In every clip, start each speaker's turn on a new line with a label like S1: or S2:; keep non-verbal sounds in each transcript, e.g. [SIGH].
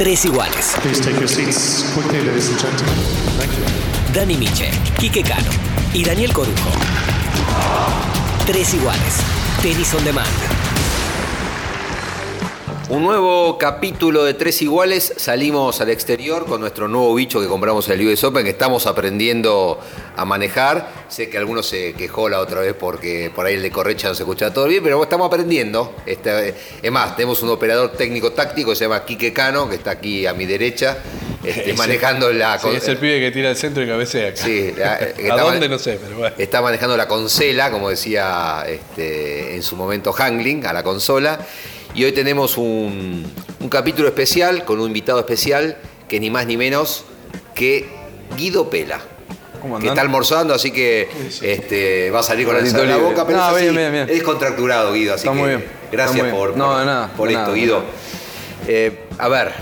S1: Tres iguales.
S2: Please take your seats quickly, ladies and gentlemen. Thank you.
S1: Dani Miche, Quique Cano y Daniel Corujo. Tres iguales. Tenis on demand.
S3: Un nuevo capítulo de Tres Iguales. Salimos al exterior con nuestro nuevo bicho que compramos en el US Open, que estamos aprendiendo a manejar. Sé que algunos se quejó la otra vez porque por ahí el de Correcha no se escuchaba todo bien, pero estamos aprendiendo. Este, es más, tenemos un operador técnico táctico que se llama Quique Cano, que está aquí a mi derecha, este, [LAUGHS] manejando la.
S4: Sí, es el pibe que tira el centro y cabecea.
S3: Sí, la- que [LAUGHS]
S4: ¿A dónde? No sé, pero bueno.
S3: Está manejando la consela, como decía este, en su momento Hangling, a la consola. Y hoy tenemos un, un capítulo especial con un invitado especial que ni más ni menos que Guido Pela.
S5: ¿Cómo
S3: Que está almorzando, así que este, va a salir con la en la boca, pero
S5: No,
S3: es,
S5: bien, bien, bien.
S3: es contracturado, Guido. Así
S5: Está
S3: que
S5: muy bien.
S3: Gracias
S5: Está muy
S3: por.
S5: No,
S3: por-
S5: nada,
S3: esto,
S5: nada,
S3: Guido. Eh, a ver,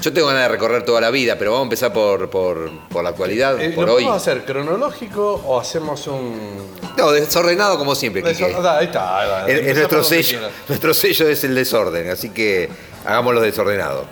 S3: yo tengo ganas de recorrer toda la vida, pero vamos a empezar por, por- por la actualidad,
S4: Eh,
S3: por
S4: ¿Lo
S3: hoy.
S4: podemos hacer cronológico o hacemos un.
S3: No, desordenado como siempre.
S4: Desor- ah, Ahí está, ahí va.
S3: Es, nuestro sello, nuestro sello es el desorden, así que hagámoslo desordenado.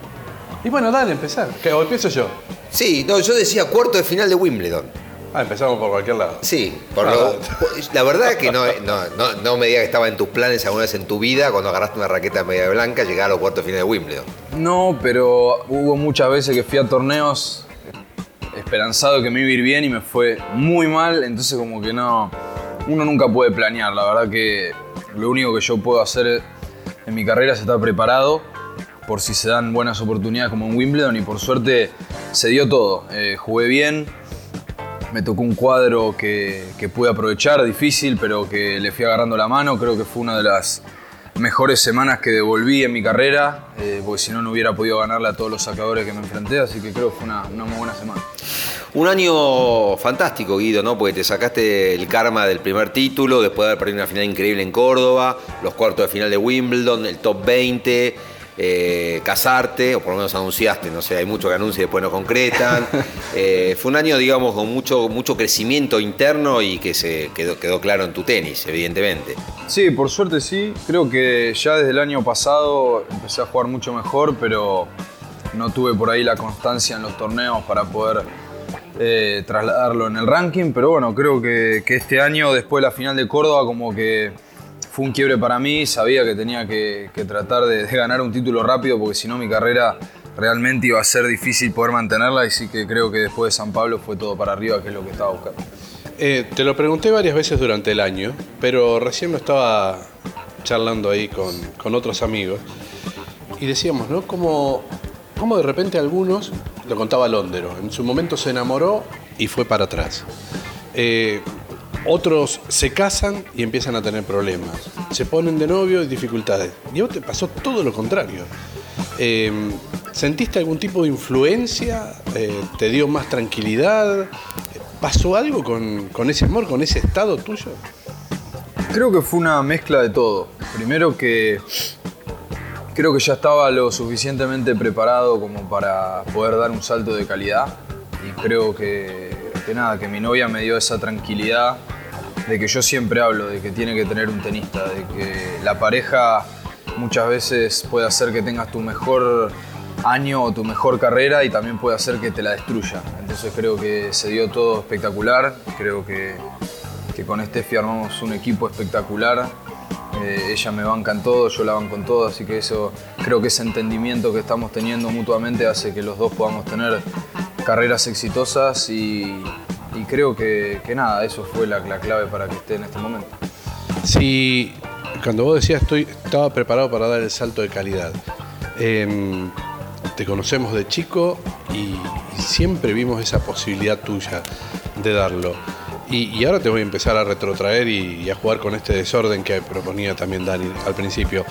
S4: Y bueno, dale, empezar. ¿O empiezo yo?
S3: Sí, no, yo decía cuarto de final de Wimbledon.
S4: Ah, empezamos por cualquier lado.
S3: Sí, por
S4: Ah,
S3: lo- [LAUGHS] la verdad que no, no, no, no me digas que estaba en tus planes alguna vez en tu vida, cuando agarraste una raqueta media blanca, llegar a los cuartos de final de Wimbledon.
S5: No, pero hubo muchas veces que fui a torneos esperanzado que me iba a ir bien y me fue muy mal, entonces como que no, uno nunca puede planear, la verdad que lo único que yo puedo hacer en mi carrera es estar preparado por si se dan buenas oportunidades como en Wimbledon y por suerte se dio todo, Eh, jugué bien, me tocó un cuadro que, que pude aprovechar, difícil, pero que le fui agarrando la mano. Creo que fue una de las mejores semanas que devolví en mi carrera, eh, porque si no, no hubiera podido ganarle a todos los sacadores que me enfrenté, así que creo que fue una, una muy buena semana.
S3: Un año fantástico, Guido, ¿no? Porque te sacaste el karma del primer título, después de haber perdido una final increíble en Córdoba, los cuartos de final de Wimbledon, el top 20, eh, casarte, o por lo menos anunciaste, no sé, hay muchos que anuncian y después no concretan. [LAUGHS] Eh, fue un año, digamos, con mucho, mucho crecimiento interno y que se quedó, quedó claro en tu tenis, evidentemente.
S5: Sí, por suerte sí. Creo que ya desde el año pasado empecé a jugar mucho mejor, pero no tuve por ahí la constancia en los torneos para poder eh, trasladarlo en el ranking. Pero bueno, creo que, que este año, después de la final de Córdoba, como que fue un quiebre para mí. Sabía que tenía que, tratar de, de ganar un título rápido, porque si no mi carrera realmente iba a ser difícil poder mantenerla. Y sí que creo que después de San Pablo fue todo para arriba, que es lo que estaba buscando.
S4: Eh, te lo pregunté varias veces durante el año, pero recién lo estaba charlando ahí con, con otros amigos y decíamos, ¿no? Como, como de repente algunos, lo contaba Londero, en su momento se enamoró y fue para atrás. Eh, otros se casan y empiezan a tener problemas. Se ponen de novio y dificultades. Y a vos te pasó todo lo contrario. Eh, ¿Sentiste algún tipo de influencia? Eh, ¿Te dio más tranquilidad? ¿Pasó algo con, con ese amor, con ese estado tuyo?
S5: Creo que fue una mezcla de todo. Primero que creo que ya estaba lo suficientemente preparado como para poder dar un salto de calidad. Y creo que, que nada, que mi novia me dio esa tranquilidad de que yo siempre hablo de que tiene que tener un tenista, de que la pareja muchas veces puede hacer que tengas tu mejor año o tu mejor carrera y también puede hacer que te la destruya. Entonces creo que se dio todo espectacular, creo que, que con Steffi armamos un equipo espectacular. Eh, ella me banca en todo, yo la banco en todo, así que eso creo que ese entendimiento que estamos teniendo mutuamente hace que los dos podamos tener carreras exitosas y, creo que, nada, eso fue la, la clave para que esté en este momento.
S4: Si cuando vos decías estoy, estaba preparado para dar el salto de calidad, em, te conocemos de chico y, siempre vimos esa posibilidad tuya de darlo. Y, ahora te voy a empezar a retrotraer y, a jugar con este desorden que proponía también Dani al principio.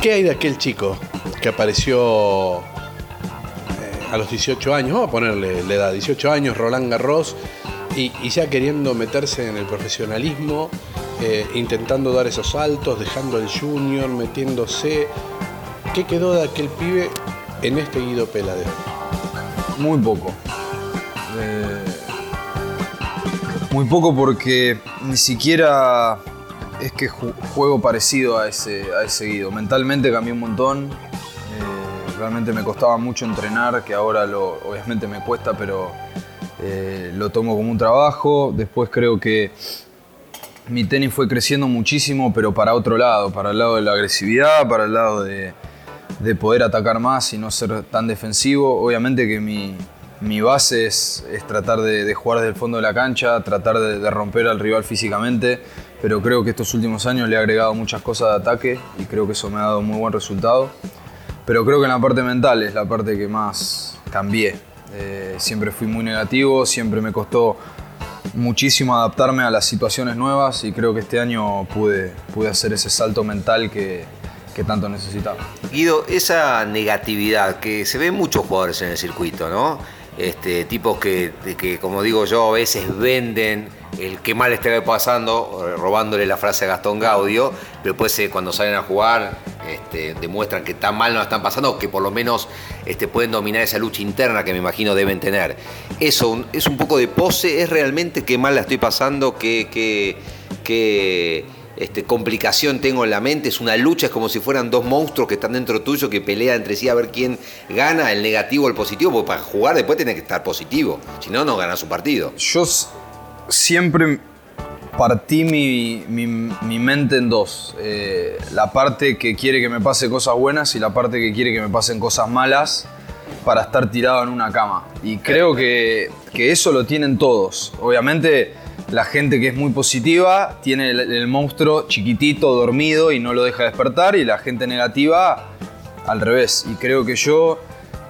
S4: ¿Qué hay de aquel chico que apareció a los 18 años? Vamos a ponerle la edad, 18 años, Roland Garros, y, ya queriendo meterse en el profesionalismo, eh, intentando dar esos saltos, dejando el junior, metiéndose. ¿Qué quedó de aquel pibe en este Guido Pela de hoy?
S5: Muy poco. Eh, muy poco porque ni siquiera es que ju- juego parecido a ese, a ese Guido. Mentalmente cambié un montón. Realmente me costaba mucho entrenar, que ahora lo, obviamente me cuesta, pero eh, lo tomo como un trabajo. Después creo que mi tenis fue creciendo muchísimo, pero para otro lado, para el lado de la agresividad, para el lado de, de poder atacar más y no ser tan defensivo. Obviamente que mi, mi base es, es tratar de, de jugar desde el fondo de la cancha, tratar de, de romper al rival físicamente, pero creo que estos últimos años le he agregado muchas cosas de ataque y creo que eso me ha dado muy buen resultado. Pero creo que en la parte mental es la parte que más cambié. Eh, siempre fui muy negativo, siempre me costó muchísimo adaptarme a las situaciones nuevas y creo que este año pude, pude hacer ese salto mental que, que tanto necesitaba.
S3: Guido, esa negatividad que se ve en muchos jugadores en el circuito, ¿no? Este, tipos que, que, como digo yo, a veces venden el que mal esté pasando, eh, robándole la frase a Gastón Gaudio, pero después eh, cuando salen a jugar este, demuestran que tan mal no la están pasando, que por lo menos este, pueden dominar esa lucha interna que me imagino deben tener. Eso es un poco de pose, es realmente qué mal la estoy pasando, qué, este, complicación tengo en la mente, es una lucha, es como si fueran dos monstruos que están dentro tuyo que pelean entre sí a ver quién gana, el negativo o el positivo, porque para jugar después tiene que estar positivo, si no, no gana su partido.
S5: Siempre partí mi, mi, mente en dos. Eh, la parte que quiere que me pase cosas buenas y la parte que quiere que me pasen cosas malas para estar tirado en una cama. Y creo que, que eso lo tienen todos. Obviamente la gente que es muy positiva tiene el, el, monstruo chiquitito, dormido y no lo deja despertar y la gente negativa al revés. Y creo que yo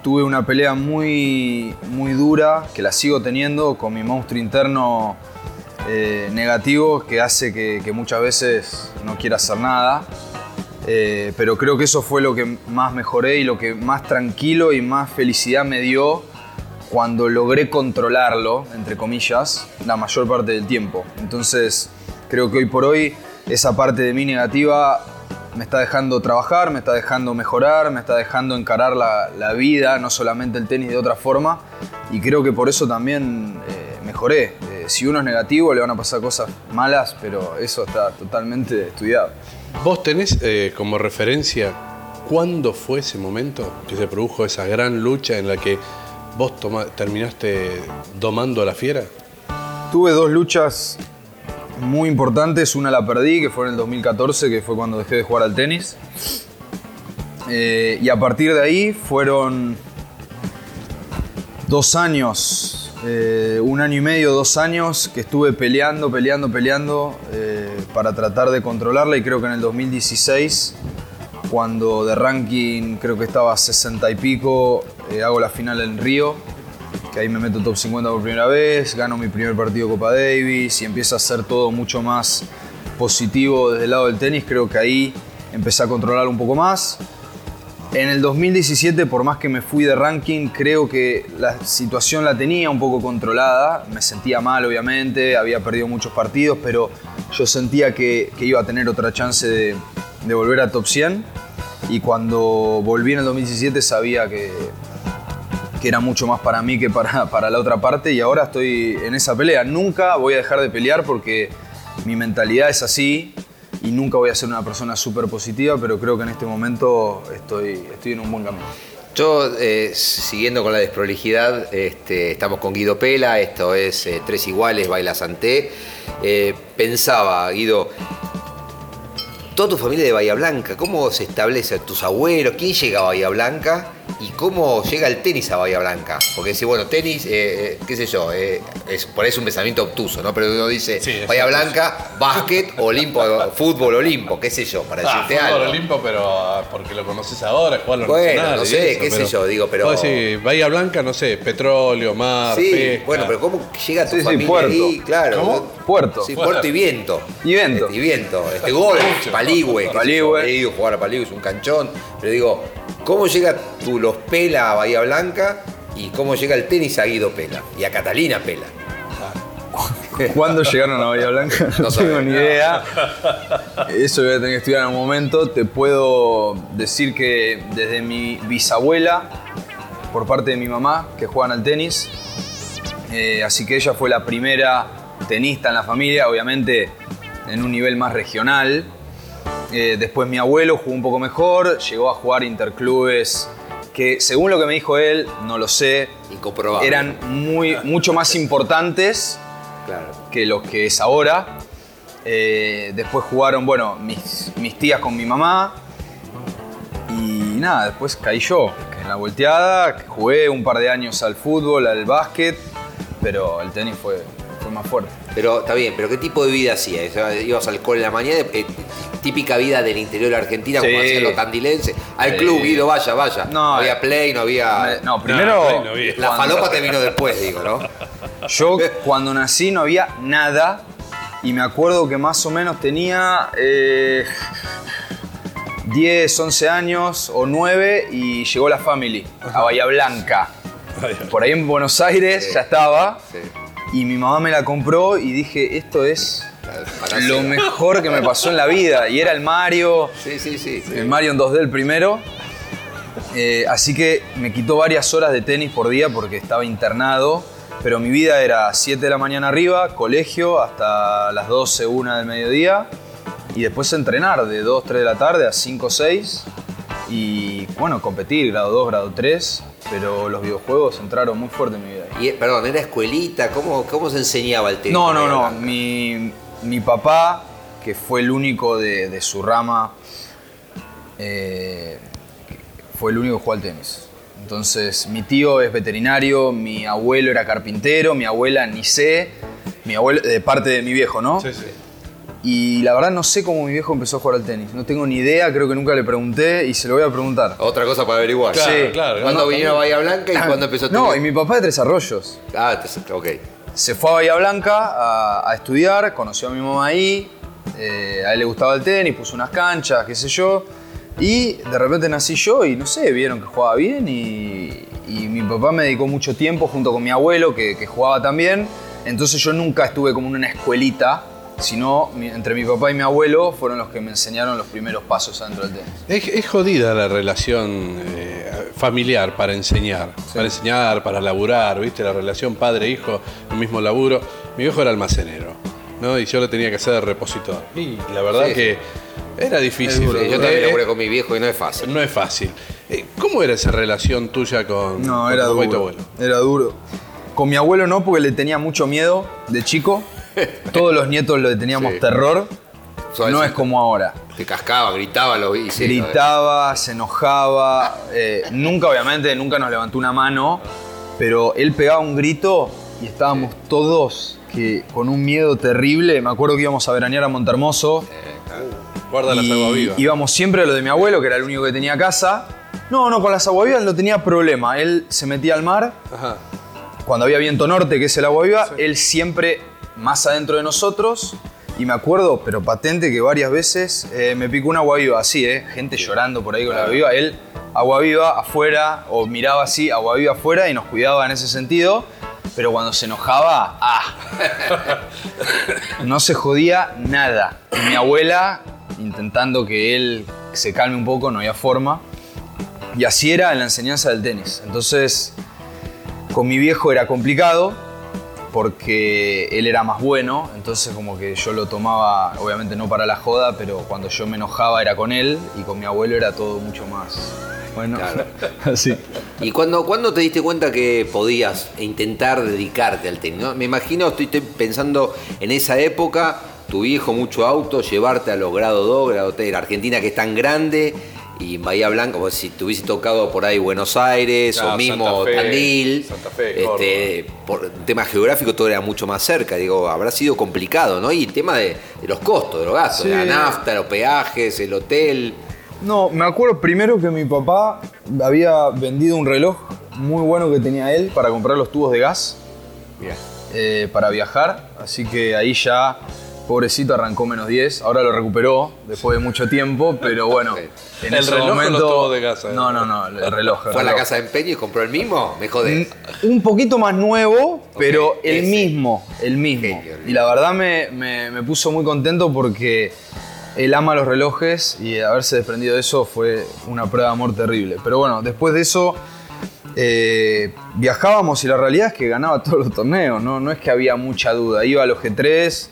S5: tuve una pelea muy, muy dura, que la sigo teniendo, con mi monstruo interno eh, negativo que hace que, muchas veces no quiera hacer nada. Eh, pero creo que eso fue lo que más mejoré y lo que más tranquilo y más felicidad me dio cuando logré controlarlo, entre comillas, la mayor parte del tiempo. Entonces, creo que hoy por hoy esa parte de mí negativa me está dejando trabajar, me está dejando mejorar, me está dejando encarar la, la vida, no solamente el tenis de otra forma. Y creo que por eso también eh, mejoré. Eh, si uno es negativo le van a pasar cosas malas, pero eso está totalmente estudiado.
S4: ¿Vos tenés eh, como referencia cuándo fue ese momento que se produjo esa gran lucha en la que vos terminaste domando a la fiera?
S5: Tuve dos luchas muy importantes. Una la perdí, que fue en el 2014, que fue cuando dejé de jugar al tenis. Eh, y a partir de ahí fueron dos años, eh, un año y medio, dos años, que estuve peleando, peleando, peleando eh, para tratar de controlarla. Y creo que en el 2016, cuando de ranking creo que estaba a 60 y pico, hago la final en Río que ahí me meto top 50 por primera vez, gano mi primer partido Copa Davis y empieza a ser todo mucho más positivo desde el lado del tenis, creo que ahí empecé a controlar un poco más. En el 2017, por más que me fui de ranking, creo que la situación la tenía un poco controlada. Me sentía mal, obviamente, había perdido muchos partidos, pero yo sentía que, iba a tener otra chance de, de volver a top 100. Y cuando volví en el 2017 sabía que, que era mucho más para mí que para, [LAUGHS] para la otra parte y ahora estoy en esa pelea. Nunca voy a dejar de pelear porque mi mentalidad es así y nunca voy a ser una persona súper positiva, pero creo que en este momento estoy, estoy en un buen camino.
S3: Yo, eh, siguiendo con la desprolijidad, este, estamos con Guido Pela, esto es eh, Tres Iguales, Baila Santé. Eh, pensaba, Guido, toda tu familia de Bahía Blanca, ¿cómo se establece tus abuelos? ¿Quién llega a Bahía Blanca? ¿Y cómo llega el tenis a Bahía Blanca? Porque dice, bueno, tenis, eh, qué sé yo, eh, es, por eso un pensamiento obtuso, ¿no? Pero uno dice, sí, Bahía Blanca, básquet, Olimpo, [LAUGHS] fútbol, Olimpo, qué sé yo, para
S4: ah,
S3: decirte
S4: fútbol,
S3: algo.
S4: Olimpo, pero ah, porque lo conoces ahora, jugar los
S3: Bueno, no sé, qué sé yo, digo, pero...
S4: Sí, Bahía Blanca, no sé, petróleo, mar,
S3: Sí,
S4: pesca.
S3: bueno, pero ¿cómo llega tu
S5: Sí, sí,
S3: familia
S5: puerto.
S3: ahí? Claro.
S5: ¿Cómo? Puerto.
S3: Sí, puerto y viento.
S5: Y viento.
S3: Este, y viento. Este gol, Paligüe.
S5: Paligüe.
S3: He ido a jugar a Paligüe, es un canchón. Pero digo, ¿cómo llega tu Los Pela a Bahía Blanca y cómo llega el tenis a Guido Pela y a Catalina Pela? [LAUGHS]
S5: ¿Cuándo llegaron a Bahía Blanca? No,
S3: No
S5: tengo ni idea. Eso voy a tener que estudiar en un momento. Te puedo decir que desde mi bisabuela, por parte de mi mamá, que juegan al tenis, eh, así que ella fue la primera tenista en la familia, obviamente en un nivel más regional. Eh, después mi abuelo jugó un poco mejor, llegó a jugar interclubes que según lo que me dijo él, no lo sé,
S3: Incomprobable.
S5: eran muy, [LAUGHS] mucho más importantes
S3: Claro.
S5: que los que es ahora. Eh, después jugaron, bueno, mis, mis tías con mi mamá. Y nada, después caí yo en la volteada, jugué un par de años al fútbol, al básquet, pero el tenis fue, fue más fuerte.
S3: Pero está bien, pero ¿qué tipo de vida? O sea, ¿Ibas al cole en la mañana? Eh, típica vida del interior de Argentina, como
S5: Sí.
S3: hacían los tandilenses. Al
S5: Sí.
S3: club, Guido, vaya, vaya. No,
S5: No,
S3: había
S5: eh,
S3: play, no había.
S5: No, primero.
S4: no, no había.
S3: la
S5: cuando-
S3: falopa te vino después, digo, ¿no? [LAUGHS]
S5: Yo cuando nací no había nada y me acuerdo que más o menos tenía eh, 10, 11 años o 9 y llegó la family a Bahía Blanca. Por ahí en Buenos Aires
S3: Sí.
S5: ya estaba
S3: Sí.
S5: Y mi mamá me la compró y dije, esto es lo mejor que me pasó en la vida. Y era el Mario,
S3: Sí, sí, sí. sí.
S5: el Mario en 2D el primero. Eh, así que me quitó varias horas de tenis por día porque estaba internado. Pero mi vida era 7 de la mañana arriba, colegio, hasta las 12, 1 del mediodía. Y después entrenar de 2, 3 de la tarde a 5, 6. Y bueno, competir, grado 2, grado 3. Pero los videojuegos entraron muy fuerte en mi vida.
S3: Y, eh, perdón, ¿era escuelita? ¿Cómo, ¿Cómo se enseñaba el tenis?
S5: No, no, no. Mi, mi papá, que fue el único de, de su rama, eh, fue el único que jugó al tenis. Entonces, mi tío es veterinario, mi abuelo era carpintero, mi abuela ni sé, mi abuelo, de parte de mi viejo, ¿no?
S4: Sí, sí.
S5: Y la verdad no sé cómo mi viejo empezó a jugar al tenis. No tengo ni idea, creo que nunca le pregunté y se lo voy a preguntar.
S3: Otra cosa para averiguar.
S4: Claro,
S5: Sí.
S4: claro.
S3: ¿Cuándo
S4: no,
S3: vinieron a Bahía Blanca y cuándo empezó tu
S5: No, y mi papá de Tres Arroyos.
S3: Ah, ok.
S5: Se fue a Bahía Blanca a, a estudiar, conoció a mi mamá ahí, eh, a él le gustaba el tenis, puso unas canchas, qué sé yo, y de repente nací yo y no sé, vieron que jugaba bien y, y mi papá me dedicó mucho tiempo junto con mi abuelo que, que jugaba también, entonces yo nunca estuve como en una escuelita, sino entre mi papá y mi abuelo fueron los que me enseñaron los primeros pasos adentro del tenis.
S4: Es, es jodida la relación eh, familiar para enseñar. Para enseñar, para laburar, ¿viste? La relación padre-hijo, el mismo laburo. Mi viejo era almacenero, ¿no? Y yo lo tenía que hacer de repositor. Y la verdad
S3: Sí,
S4: que era difícil.
S3: Sí, yo también
S4: Eh,
S3: laburé con mi viejo y no es fácil.
S4: No es fácil. Eh, ¿Cómo era esa relación tuya con,
S5: No,
S4: con
S5: era
S4: tu papá y tu
S5: duro.
S4: abuelo?
S5: Era duro. Con mi abuelo no, porque le tenía mucho miedo de chico. [LAUGHS] Todos los nietos le teníamos
S3: Sí.
S5: terror. No es como ahora.
S3: Te cascaba, gritaba, lo vi. sí,
S5: Gritaba, se enojaba. eh, nunca, obviamente, nunca nos levantó una mano. Pero él pegaba un grito y estábamos todos que, con un miedo terrible. Me acuerdo que íbamos a veranear a Montermoso.
S4: Guarda las
S5: Y
S4: aguas vivas.
S5: íbamos siempre a lo de mi abuelo, que era el único que tenía casa. No, no, con las aguavivas no tenía problema. Él se metía al mar
S4: Ajá.
S5: cuando había viento norte, que es el agua viva, él siempre más adentro de nosotros. Y me acuerdo, pero patente, que varias veces eh, me picó un agua viva así, ¿eh? Gente llorando por ahí con la agua viva. Él, agua viva afuera, o miraba así, agua viva afuera, y nos cuidaba en ese sentido. Pero cuando se enojaba, ¡ah! [LAUGHS] No se jodía nada. Y mi abuela, intentando que él se calme un poco, no había forma. Y así era en la enseñanza del tenis. Entonces, con mi viejo era complicado porque él era más bueno, entonces como que yo lo tomaba, obviamente no para la joda, pero cuando yo me enojaba era con él y con mi abuelo era todo mucho más bueno.
S3: Claro. [LAUGHS]
S5: Así.
S3: ¿Y cuándo, cuándo te diste cuenta que podías intentar dedicarte al tenis? no? Me imagino, estoy, estoy pensando en esa época, tu viejo mucho auto, llevarte a los grado 2, grado 3, Argentina que es tan grande, y en Bahía Blanca, como si te hubiese tocado por ahí Buenos Aires
S4: Claro,
S3: o mismo
S4: Santa Fe,
S3: Tandil.
S4: Santa Fe,
S3: este, por tema geográfico todo era mucho más cerca, digo, habrá sido complicado, ¿no? Y el tema de, de los costos, de los gastos,
S5: Sí.
S3: la nafta, los peajes, el hotel.
S5: No, me acuerdo primero que mi papá había vendido un reloj muy bueno que tenía él para comprar los tubos de gas eh, para viajar, así que ahí ya, pobrecito, arrancó menos 10. Ahora lo recuperó después de mucho tiempo, pero bueno, en
S4: ¿El
S5: ese
S4: reloj
S5: momento.
S4: tubos de gas, eh?
S5: No, no, no, el reloj. el
S3: ¿Fue a la casa de empeño y compró el mismo? Me jodés.
S5: Un poquito más nuevo, pero el
S3: ese.
S5: mismo, el mismo.
S3: Genio,
S5: y la verdad me, me- me puso muy contento porque él ama los relojes y haberse desprendido de eso fue una prueba de amor terrible. Pero bueno, después de eso eh, viajábamos y la realidad es que ganaba [LAUGHS] todos los torneos, ¿no? no es que había mucha duda. Iba a los G3,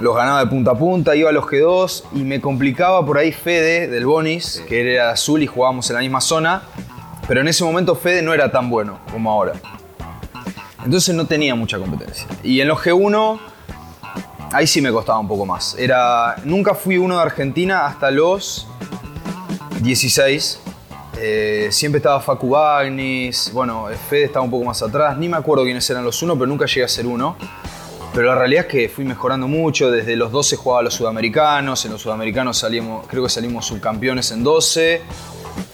S5: los ganaba de punta a punta, iba a los G2 y me complicaba por ahí Fede del Bonis, que era azul y jugábamos en la misma zona. Pero en ese momento Fede no era tan bueno como ahora. Entonces no tenía mucha competencia. Y en los G1, ahí sí me costaba un poco más. Era, nunca fui uno de Argentina hasta los 16. Eh, siempre estaba Facu Bagnis, bueno, Fede estaba un poco más atrás, ni me acuerdo quiénes eran los uno, pero nunca llegué a ser uno. Pero la realidad es que fui mejorando mucho, desde los 12 jugaba a los sudamericanos, en los sudamericanos salimos, creo que salimos subcampeones en 12,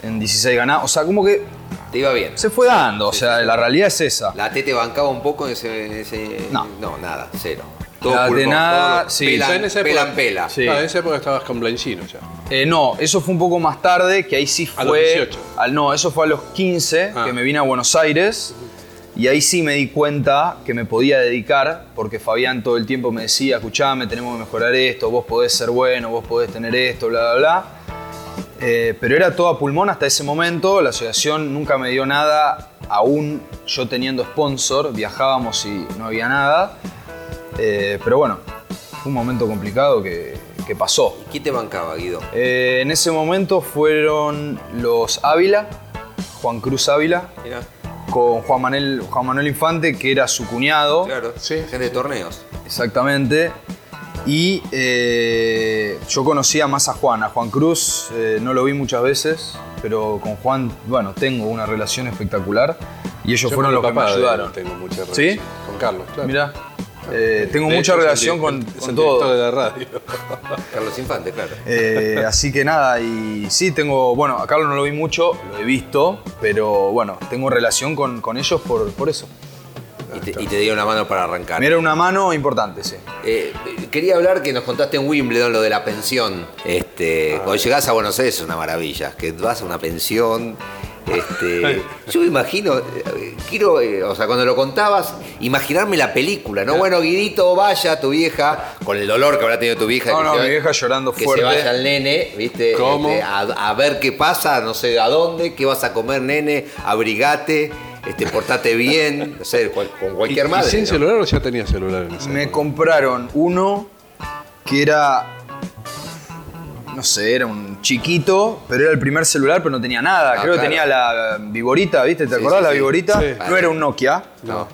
S5: en 16 ganamos, o sea, como que
S3: Te iba bien.
S5: se fue dando, o sea, la realidad es esa.
S3: ¿La T te bancaba un poco en ese. en ese-
S5: No.
S3: No, nada, cero.
S5: La de nada,
S3: todo
S5: sí.
S3: Pelan,
S4: O sea, en esa época-
S3: pelan pela.
S5: Sí.
S4: Ah, en esa época estabas con Blanchino ya.
S5: Eh, no, eso fue un poco más tarde, que ahí sí fue.
S4: A los 18.
S5: al- no, eso fue a los 15,
S4: Ah.
S5: que me vine a Buenos Aires. Y ahí sí me di cuenta que me podía dedicar, porque Fabián todo el tiempo me decía, escuchame, tenemos que mejorar esto, vos podés ser bueno, vos podés tener esto, bla, bla, bla. Eh, pero era todo a pulmón hasta ese momento, la asociación nunca me dio nada, aún yo teniendo sponsor, viajábamos y no había nada. Eh, pero bueno, fue un momento complicado que, que pasó.
S3: ¿Quién te bancaba, Guido?
S5: Eh, en ese momento fueron los Ávila, Juan Cruz Ávila, con Juan Manuel, Juan Manuel Infante, que era su cuñado,
S3: claro.
S4: Sí.
S3: Gente de torneos.
S5: exactamente. Y eh, yo conocía más a Juan, a Juan Cruz eh, no lo vi muchas veces, pero con Juan, bueno, tengo una relación espectacular y ellos
S4: Yo
S5: fueron los que me ayudaron.
S4: Tengo mucha relación.
S5: ¿Sí?
S4: Con Carlos, claro.
S5: Mira, eh, tengo
S4: De
S5: mucha
S4: hecho,
S5: relación con, con
S4: el
S5: todo.
S4: director de la radio. [LAUGHS]
S3: Carlos Infante, claro.
S5: Eh, así que nada, y sí, tengo, bueno, a Carlos no lo vi mucho, lo he visto, pero bueno, tengo relación con, con ellos por, por eso.
S3: Y te, y te dio una mano para arrancar.
S5: Me era una mano importante, sí.
S3: Eh, quería hablar que nos contaste en Wimbledon lo de la pensión. Este,
S5: Ah.
S3: Cuando llegás a Buenos Aires es una maravilla, que vas a una pensión. Este, [LAUGHS] yo me imagino, eh, quiero, eh, o sea, cuando lo contabas, imaginarme la película, ¿no? Bueno, Guidito, vaya, tu vieja, con el dolor que habrá tenido tu vieja.
S5: No,
S3: que
S5: no,
S3: se
S5: mi vieja llorando
S3: que
S5: fuerte.
S3: se vaya el nene, ¿viste?
S4: ¿Cómo?
S3: Este, a, a ver qué pasa, no sé a dónde, qué vas a comer, nene, abrigate, este, portate bien, no sé, cual- con cualquier
S4: ¿Y-
S3: madre.
S4: ¿Y sin
S3: ¿no?
S4: celular o ya tenía celular en esa
S5: Me
S4: época?
S5: compraron uno que era, no sé, era un chiquito, pero era el primer celular, pero no tenía nada.
S3: Ah,
S5: Creo que tenía la Viborita, ¿viste? ¿Te
S3: Sí,
S5: acordás
S3: sí,
S5: la
S3: sí.
S5: Viborita?
S4: Sí.
S5: No era un Nokia.
S3: No.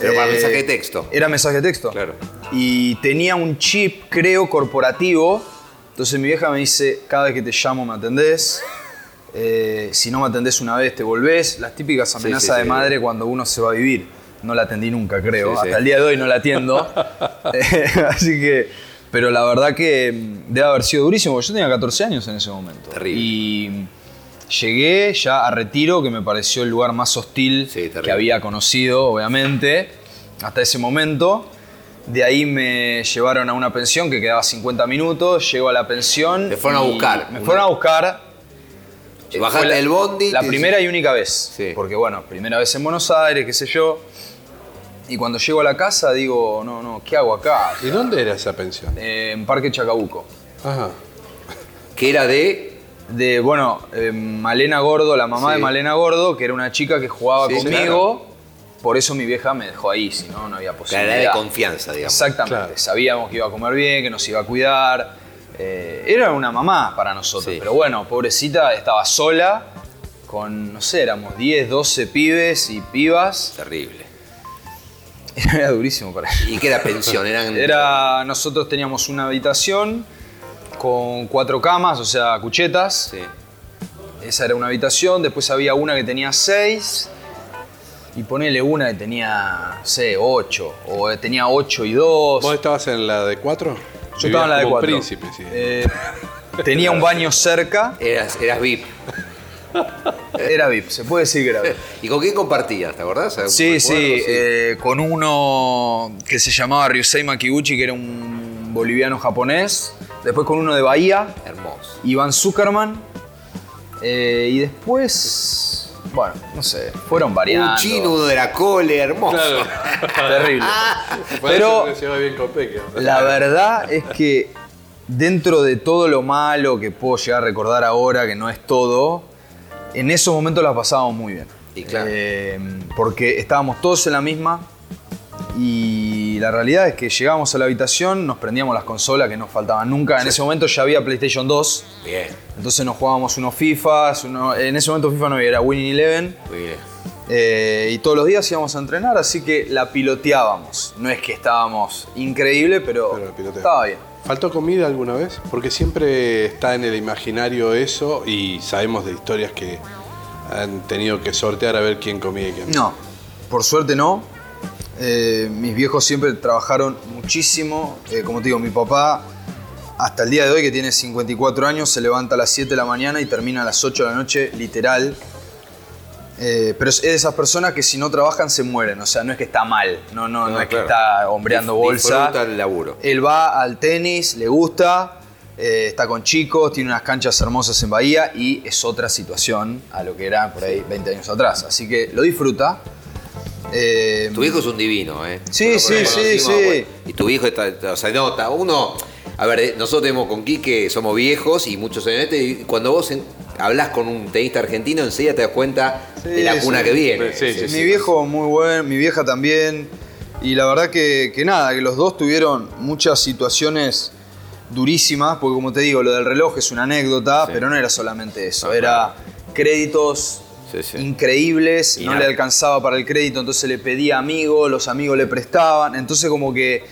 S3: Pero para
S5: Eh,
S3: mensaje de texto.
S5: Era mensaje de texto.
S3: Claro.
S5: Y tenía un chip, creo, corporativo. Entonces mi vieja me dice, cada vez que te llamo me atendés. Eh, si no me atendés una vez te volvés. Las típicas amenazas
S3: sí,
S5: de
S3: sí.
S5: madre cuando uno se va a vivir. No la atendí nunca, creo.
S3: Sí, sí.
S5: Hasta el día de hoy no la atiendo. [LAUGHS] [LAUGHS] Eh, así que... Pero la verdad que debe haber sido durísimo. porque Yo tenía 14 años en ese momento.
S3: Terrible.
S5: Y llegué ya a Retiro, que me pareció el lugar más hostil
S3: Sí,
S5: que había conocido, obviamente, hasta ese momento. De ahí me llevaron a una pensión que quedaba 50 minutos, llego a la pensión.
S3: Te fueron a buscar.
S5: Me fueron a buscar.
S3: Bajaste del bondi.
S5: La primera y única vez.
S3: Sí.
S5: Porque bueno, primera vez en Buenos Aires, qué sé yo. Y cuando llego a la casa digo, no, no, ¿qué hago acá?
S4: ¿Y dónde era esa pensión?
S5: Eh, en Parque Chacabuco.
S4: Ajá.
S3: Que era de.
S5: De, bueno, eh, Malena Gordo, la mamá
S3: Sí.
S5: de Malena Gordo, que era una chica que jugaba
S3: Sí,
S5: conmigo. Por eso mi vieja me dejó ahí, si no, no había
S3: La
S5: posibilidad.
S3: edad de confianza, digamos.
S5: Exactamente.
S4: Claro.
S5: Sabíamos que iba a comer bien, que nos iba a cuidar. Eh, era una mamá para nosotros.
S3: Sí.
S5: Pero bueno, pobrecita, estaba sola con, no sé, éramos 10, 12 pibes y pibas.
S3: Terrible. [LAUGHS]
S5: Era durísimo para ella.
S3: ¿Y qué era pensión? Eran. [LAUGHS]
S5: Era, nosotros teníamos una habitación con cuatro camas, o sea, cuchetas.
S3: Sí.
S5: Esa era una habitación. Después había una que tenía seis. Y ponele una que tenía, sé, ocho. O tenía ocho y dos.
S4: ¿Vos estabas en la de cuatro?
S5: Yo estaba en la de
S4: como
S5: cuatro.
S4: príncipe, sí.
S5: Eh, tenía un baño cerca.
S3: Eras, eras VIP. [LAUGHS]
S5: Era VIP, se puede decir que era VIP. [LAUGHS]
S3: ¿Y con quién compartías? ¿Te acordás? ¿Algún
S5: Sí,
S3: recuerdo?
S5: sí, eh, con uno que se llamaba Ryusei Makiguchi, que era un boliviano japonés. Después con uno de Bahía,
S3: Hermoso.
S5: Iván Zuckerman. Eh, y después, bueno, no sé, fueron variando.
S3: Un chino, de la cole, hermoso. [LAUGHS]
S5: Terrible.
S4: Por
S5: Pero-. La verdad es que dentro de todo lo malo que puedo llegar a recordar ahora, que no es todo, en esos momentos la pasábamos muy bien.
S3: Y claro.
S5: Eh, porque estábamos todos en la misma, Y la realidad es que llegábamos a la habitación, nos prendíamos las consolas que nos faltaban nunca. En ese momento ya había PlayStation 2.
S3: Bien.
S5: Entonces nos jugábamos unos FIFAs. uno- en ese momento FIFA no había, era Winning Eleven.
S3: Bien.
S5: Eh, y todos los días íbamos a entrenar, así que la piloteábamos. No es que estábamos increíble, pero,
S4: Pero
S5: estaba bien.
S4: ¿Faltó comida alguna vez? Porque siempre está en el imaginario eso y sabemos de historias que han tenido que sortear a ver quién comía y quién
S5: No, por suerte no. Eh, mis viejos siempre trabajaron muchísimo. Eh, como te digo, mi papá, hasta el día de hoy, que tiene 54 años, se levanta a las 7 de la mañana y termina a las 8 de la noche, literal. Eh, pero es de esas personas que si no trabajan se mueren. O sea, no es que está mal. No, no, no,
S3: No,
S5: es que está hombreando
S3: Dif-
S5: bolsa.
S3: disfruta el laburo.
S5: Él va al tenis, le gusta, eh, está con chicos, tiene unas canchas hermosas en Bahía y es otra situación a lo que era por ahí 20 años atrás. Así que lo disfruta. Eh,
S3: Tu hijo es un divino, ¿eh?
S5: Sí, sí, sí, sí.
S3: bueno, Y tu hijo está, o sea, nota, uno, a ver, nosotros tenemos con Quique, somos viejos y muchos años, este, y cuando vos en- hablas con un tenista argentino, enseguida te das cuenta de la
S5: Sí,
S3: cuna
S5: sí.
S3: que viene.
S4: Sí, sí,
S5: mi viejo muy buen, mi vieja también. Y la verdad que, que nada, que los dos tuvieron muchas situaciones durísimas, porque como te digo, lo del reloj es una anécdota,
S3: Sí.
S5: pero no era solamente eso, era créditos
S3: Sí, sí.
S5: increíbles,
S3: Y
S5: no
S3: nada.
S5: le alcanzaba para el crédito, entonces le pedía amigos, los amigos le prestaban, entonces como que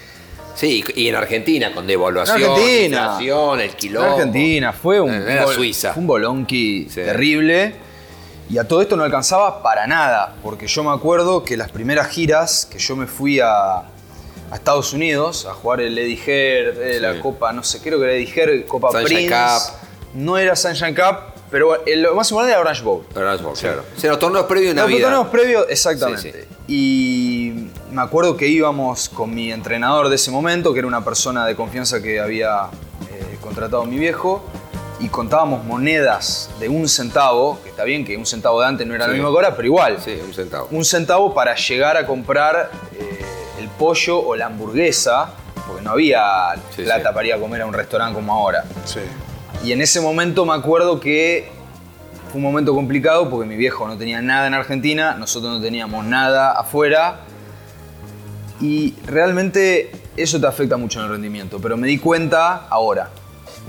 S3: Sí, y en Argentina, con devaluación,
S5: En Argentina.
S3: inflación, el
S5: en. Argentina fue un,
S3: No era
S5: bol-
S3: Suiza.
S5: fue un bolonqui
S3: Sí.
S5: terrible. Y a todo esto no alcanzaba para nada, porque yo me acuerdo que las primeras giras que yo me fui a, a Estados Unidos a jugar el Eddie eh, la. Copa, no sé, creo que era Eddie Heard, Copa
S3: Sunshine
S5: Prince.
S3: Cup.
S5: No era Sunshine Cup, pero el- lo más importante era Orange Bowl.
S3: Es bueno, claro. O sea, los torneos previos de
S5: Los
S3: Navidad.
S5: torneos previos, exactamente. Y me acuerdo que íbamos con mi entrenador de ese momento, que era una persona de confianza que había eh, contratado mi viejo, y contábamos monedas de un centavo, que está bien que un centavo de antes no era
S3: Sí.
S5: lo mismo que ahora, pero igual.
S3: Sí, un centavo.
S5: Un centavo para llegar a comprar eh, el pollo o la hamburguesa, porque no había
S3: Sí,
S5: plata
S3: sí.
S5: para ir a comer a un restaurante como ahora.
S4: Sí.
S5: Y en ese momento me acuerdo que fue un momento complicado porque mi viejo no tenía nada en Argentina, nosotros no teníamos nada afuera. Y realmente eso te afecta mucho en el rendimiento. Pero me di cuenta ahora,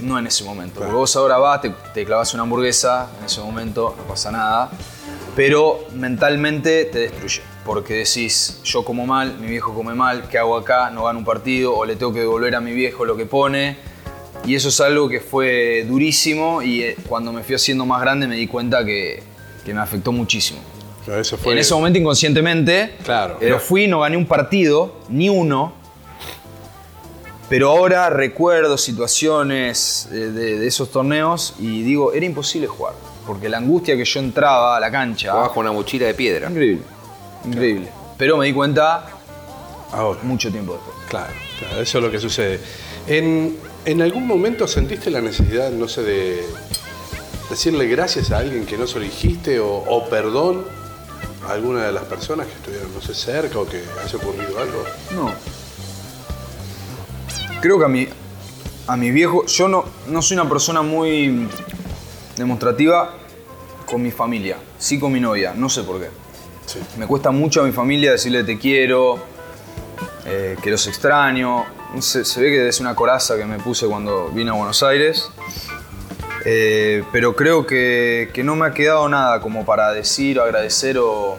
S5: no en ese momento. Porque vos ahora vas, te, te clavas una hamburguesa, en ese momento no pasa nada. Pero mentalmente te destruye. Porque decís, yo como mal, mi viejo come mal, ¿qué hago acá? No gano un partido o le tengo que devolver a mi viejo lo que pone. Y eso es algo que fue durísimo y eh, cuando me fui haciendo más grande me di cuenta que, que me afectó muchísimo.
S4: Pero eso fue.
S5: En ese momento inconscientemente,
S4: Claro.
S5: pero fui, no gané un partido, ni uno. Pero ahora recuerdo situaciones eh, de, de esos torneos y digo, era imposible jugar. Porque la angustia que yo entraba a la cancha.
S3: Jugabas con una mochila de piedra.
S5: Increíble. Increíble. Pero me di cuenta
S4: Ahora.
S5: mucho tiempo después.
S4: Claro, claro, eso es lo que sucede. En, en algún momento sentiste la necesidad, no sé, de decirle gracias a alguien que no se lo dijiste o, o perdón alguna de las personas que estuvieron, no sé, cerca o que haya ocurrido algo?
S5: No. Creo que a mi, a mi viejo, yo no, no soy una persona muy demostrativa con mi familia, sí con mi novia, no sé por qué.
S4: Sí.
S5: Me cuesta mucho a mi familia decirle te quiero, eh, que los extraño. Se, se ve que es una coraza que me puse cuando vine a Buenos Aires. Eh, pero creo que, no me ha quedado nada como para decir o agradecer o,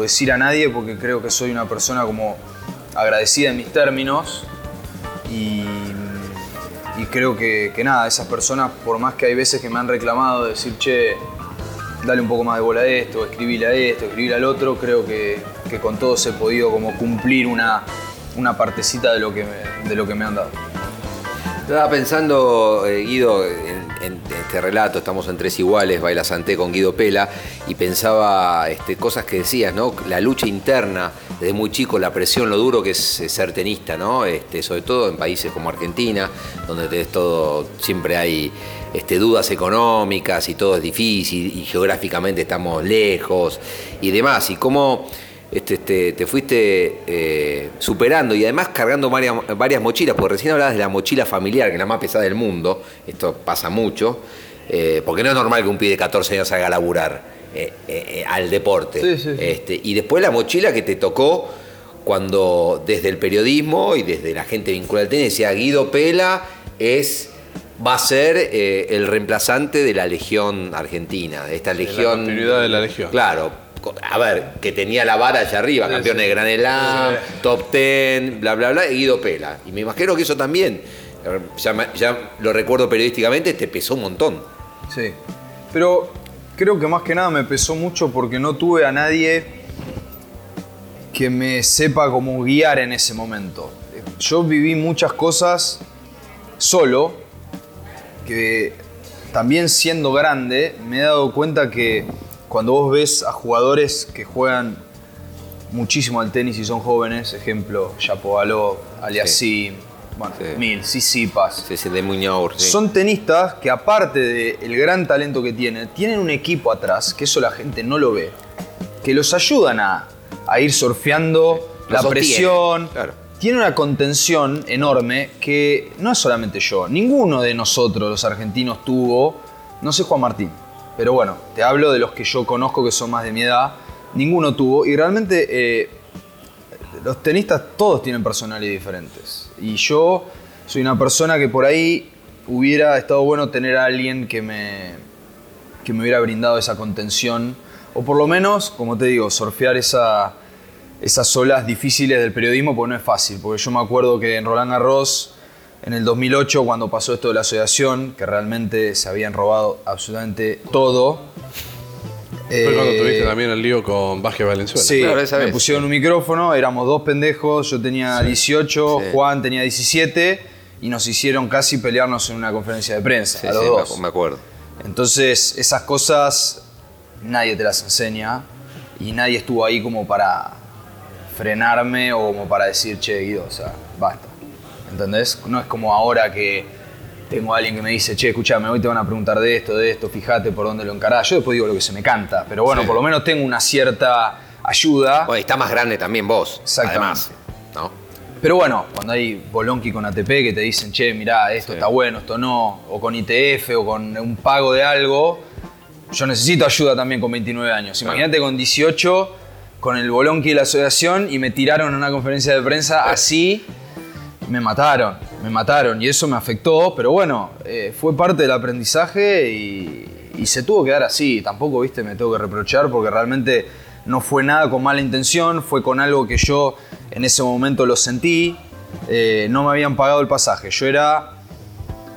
S5: decir a nadie porque creo que soy una persona como agradecida en mis términos y, creo que, que nada, esas personas, por más que hay veces que me han reclamado de decir, che, dale un poco más de bola a esto, escribile a esto, escribile al otro, creo que, que con todos he podido como cumplir una, una partecita de lo, que me, de lo que me han dado.
S3: Estaba pensando, eh, Guido, en, este relato, estamos en Tres Iguales, Baila Santé con Guido Pela, y pensaba este, cosas que decías, ¿no? La lucha interna, desde muy chico, la presión, lo duro que es ser tenista, ¿no? Este, sobre todo en países como Argentina, donde tenés todo, siempre hay este, dudas económicas y todo es difícil, y geográficamente estamos lejos y demás, y cómo este, este, te fuiste eh, superando y además cargando varias, varias mochilas, porque recién hablabas de la mochila familiar, que es la más pesada del mundo, esto pasa mucho, eh, porque no es normal que un pibe de 14 años salga a laburar eh, al deporte.
S5: Sí, sí, sí.
S3: Este, y después la mochila que te tocó cuando desde el periodismo y desde la gente vinculada al tenis decía Guido Pela es va a ser eh, el reemplazante de la Legión Argentina, de esta Legión.
S4: continuidad de la Legión.
S3: Claro. A ver, que tenía la vara allá arriba, campeón de Gran Slam, top 10, bla, bla, bla, y Guido Pela. Y me imagino que eso también, eh, ya lo recuerdo periodísticamente, te pesó un montón.
S5: Sí. Pero creo que más que nada me pesó mucho porque no tuve a nadie que me sepa cómo guiar en ese momento. Yo viví muchas cosas solo, que también siendo grande me he dado cuenta que cuando vos ves a jugadores que juegan muchísimo al tenis y son jóvenes, ejemplo, Shapovalov, Aliasim, bueno,
S3: Sí.
S5: Mil, Tsitsipas,
S3: Sí, de Muñoz.
S5: son tenistas que aparte del gran talento que tienen, tienen un equipo atrás, que eso la gente no lo ve, que los ayudan a, a ir surfeando la presión.
S3: claro.
S5: Tiene una contención enorme que no es solamente yo, ninguno de nosotros los argentinos tuvo, no sé Juan Martín, pero bueno, te hablo de los que yo conozco que son más de mi edad, ninguno tuvo y realmente eh, los tenistas todos tienen personalidades diferentes. Y yo soy una persona que por ahí hubiera estado bueno tener a alguien que me, que me hubiera brindado esa contención. O por lo menos, como te digo, surfear esa, esas olas difíciles del periodismo, porque no es fácil. Porque yo me acuerdo que en Roland Garros, en el 2008, cuando pasó esto de la asociación, que realmente se habían robado absolutamente todo.
S4: Fue cuando
S5: eh,
S4: tuviste también el lío con Vázquez Valenzuela.
S5: Sí,
S3: Claro, esa
S5: me
S3: vez.
S5: pusieron un micrófono, éramos dos pendejos, yo tenía 18,
S3: Sí.
S5: Juan tenía 17 y nos hicieron casi pelearnos en una conferencia de prensa,
S3: Sí,
S5: a los
S3: sí,
S5: dos.
S3: me- me acuerdo.
S5: Entonces, esas cosas nadie te las enseña y nadie estuvo ahí como para frenarme o como para decir, che, Guido, o sea, basta. ¿Entendés? No es como ahora que tengo a alguien que me dice, che, escuchame, hoy te van a preguntar de esto, de esto, fíjate por dónde lo encarás. Yo después digo lo que se me canta, pero bueno,
S3: Sí.
S5: por lo menos tengo una cierta ayuda.
S3: Bueno, y está más grande también vos.
S5: Exactamente.
S3: Además, ¿no?
S5: Pero bueno, cuando hay bolonqui con ATP que te dicen, che, mirá, esto
S3: Sí.
S5: está bueno, esto no, o con ITF o con un pago de algo, yo necesito ayuda también con 29 años. Imagínate con 18, con el bolonqui de la asociación y me tiraron a una conferencia de prensa así, me mataron, me mataron y eso me afectó, pero bueno, eh, fue parte del aprendizaje y, se tuvo que dar así. Tampoco, viste, me tengo que reprochar porque realmente no fue nada con mala intención, fue con algo que yo en ese momento lo sentí. Eh, no me habían pagado el pasaje. Yo era.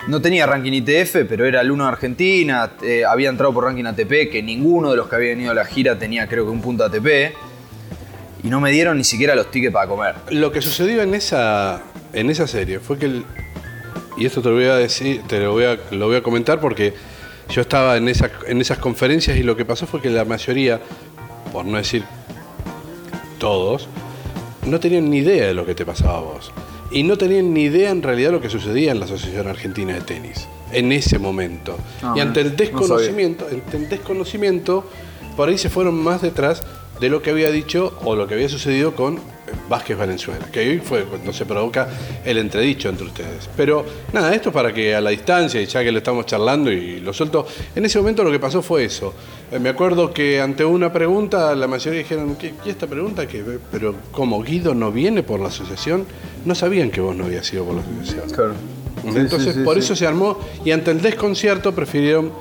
S5: No tenía ranking ITF, pero era el uno de Argentina. eh, había entrado por ranking ATP, que ninguno de los que había venido a la gira tenía, creo que, un punto ATP. Y no me dieron ni siquiera los tickets para comer.
S4: Lo que sucedió en esa, en esa serie fue que, el- y esto te lo voy a decir, te lo voy a, lo voy a comentar porque yo estaba en, esa, en esas conferencias y lo que pasó fue que la mayoría, por no decir todos, no tenían ni idea de lo que te pasaba a vos. Y no tenían ni idea en realidad de lo que sucedía en la Asociación Argentina de Tenis, en ese momento.
S5: Ah,
S4: y ante el
S5: no
S4: desconocimiento, ante el desconocimiento, por ahí se fueron más detrás de lo que había dicho o lo que había sucedido con Vázquez Valenzuela, que hoy fue cuando se provoca el entredicho entre ustedes. Pero nada, esto para que a la distancia, y ya que le estamos charlando y lo suelto, en ese momento lo que pasó fue eso. Eh, me acuerdo que ante una pregunta, la mayoría dijeron, ¿qué, qué esta pregunta? que Pero como Guido no viene por la asociación, no sabían que vos no habías ido por la asociación.
S5: Claro.
S4: Entonces, por eso se armó y ante el desconcierto prefirieron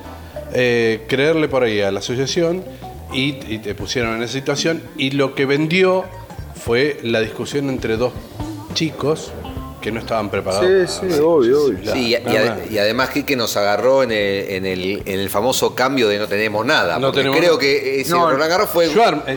S4: eh, creerle por ahí a la asociación y, y te pusieron en esa situación. Y lo que vendió fue la discusión entre dos chicos que no estaban preparados.
S5: Sí, sí, obvio, obvio.
S3: Sí, y, y y además que nos agarró en el, en, el, en el famoso cambio de no tenemos nada.
S4: No
S3: porque
S4: tenemos
S3: creo
S4: nada.
S3: que ese
S5: No,
S3: Roland Garros fue
S4: Juan, eh,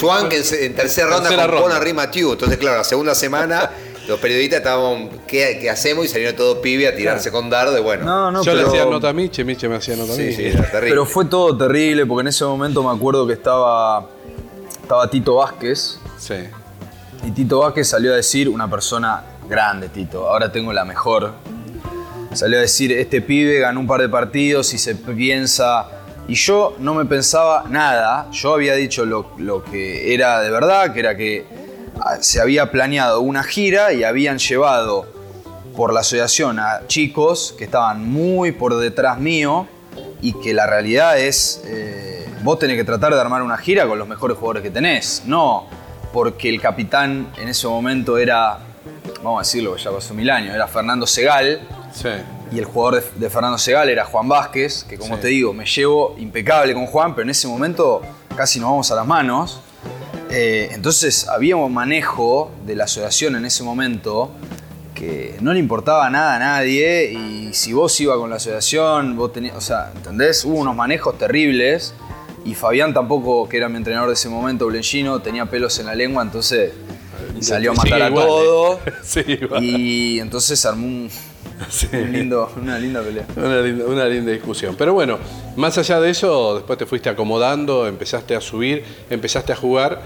S4: Juan que
S3: en, en tercera ronda
S4: tercera
S3: con. Entonces, claro, la segunda semana [LAUGHS] los periodistas estábamos, ¿qué, qué hacemos? Y salieron todos pibes a tirarse con dardo de bueno.
S5: No, no,
S4: Yo le hacía nota a Miche, Miche me hacía nota a mí.
S3: sí, sí, era terrible.
S5: Pero fue todo terrible porque en ese momento me acuerdo que estaba, estaba Tito Vázquez.
S4: Sí.
S5: y Tito Vázquez salió a decir, una persona grande Tito, ahora tengo la mejor, salió a decir, este pibe ganó un par de partidos y se piensa... Y yo no me pensaba nada, yo había dicho lo, lo que era de verdad, que era que ah, se había planeado una gira y habían llevado por la asociación a chicos que estaban muy por detrás mío y que la realidad es, eh, vos tenés que tratar de armar una gira con los mejores jugadores que tenés, no porque el capitán en ese momento era, vamos a decirlo, ya pasó mil años, era Fernando Segal,
S4: Sí.
S5: y el jugador de, de Fernando Segal era Juan Vázquez, que como
S4: Sí.
S5: te digo, me llevo impecable con Juan, pero en ese momento casi nos vamos a las manos. Eh, entonces había un manejo de la asociación en ese momento que no le importaba nada a nadie y si vos ibas con la asociación, vos tenías, o sea, ¿entendés? Hubo unos manejos terribles y Fabián tampoco, que era mi entrenador de ese momento, Blenchino, tenía pelos en la lengua, entonces salió a matar a
S4: igual,
S5: todo
S4: eh. [LAUGHS] Sí,
S5: y entonces armó un, [LAUGHS]
S4: Sí.
S5: un lindo, una linda pelea.
S4: Una linda, una linda discusión. Pero bueno, más allá de eso, después te fuiste acomodando, empezaste a subir, empezaste a jugar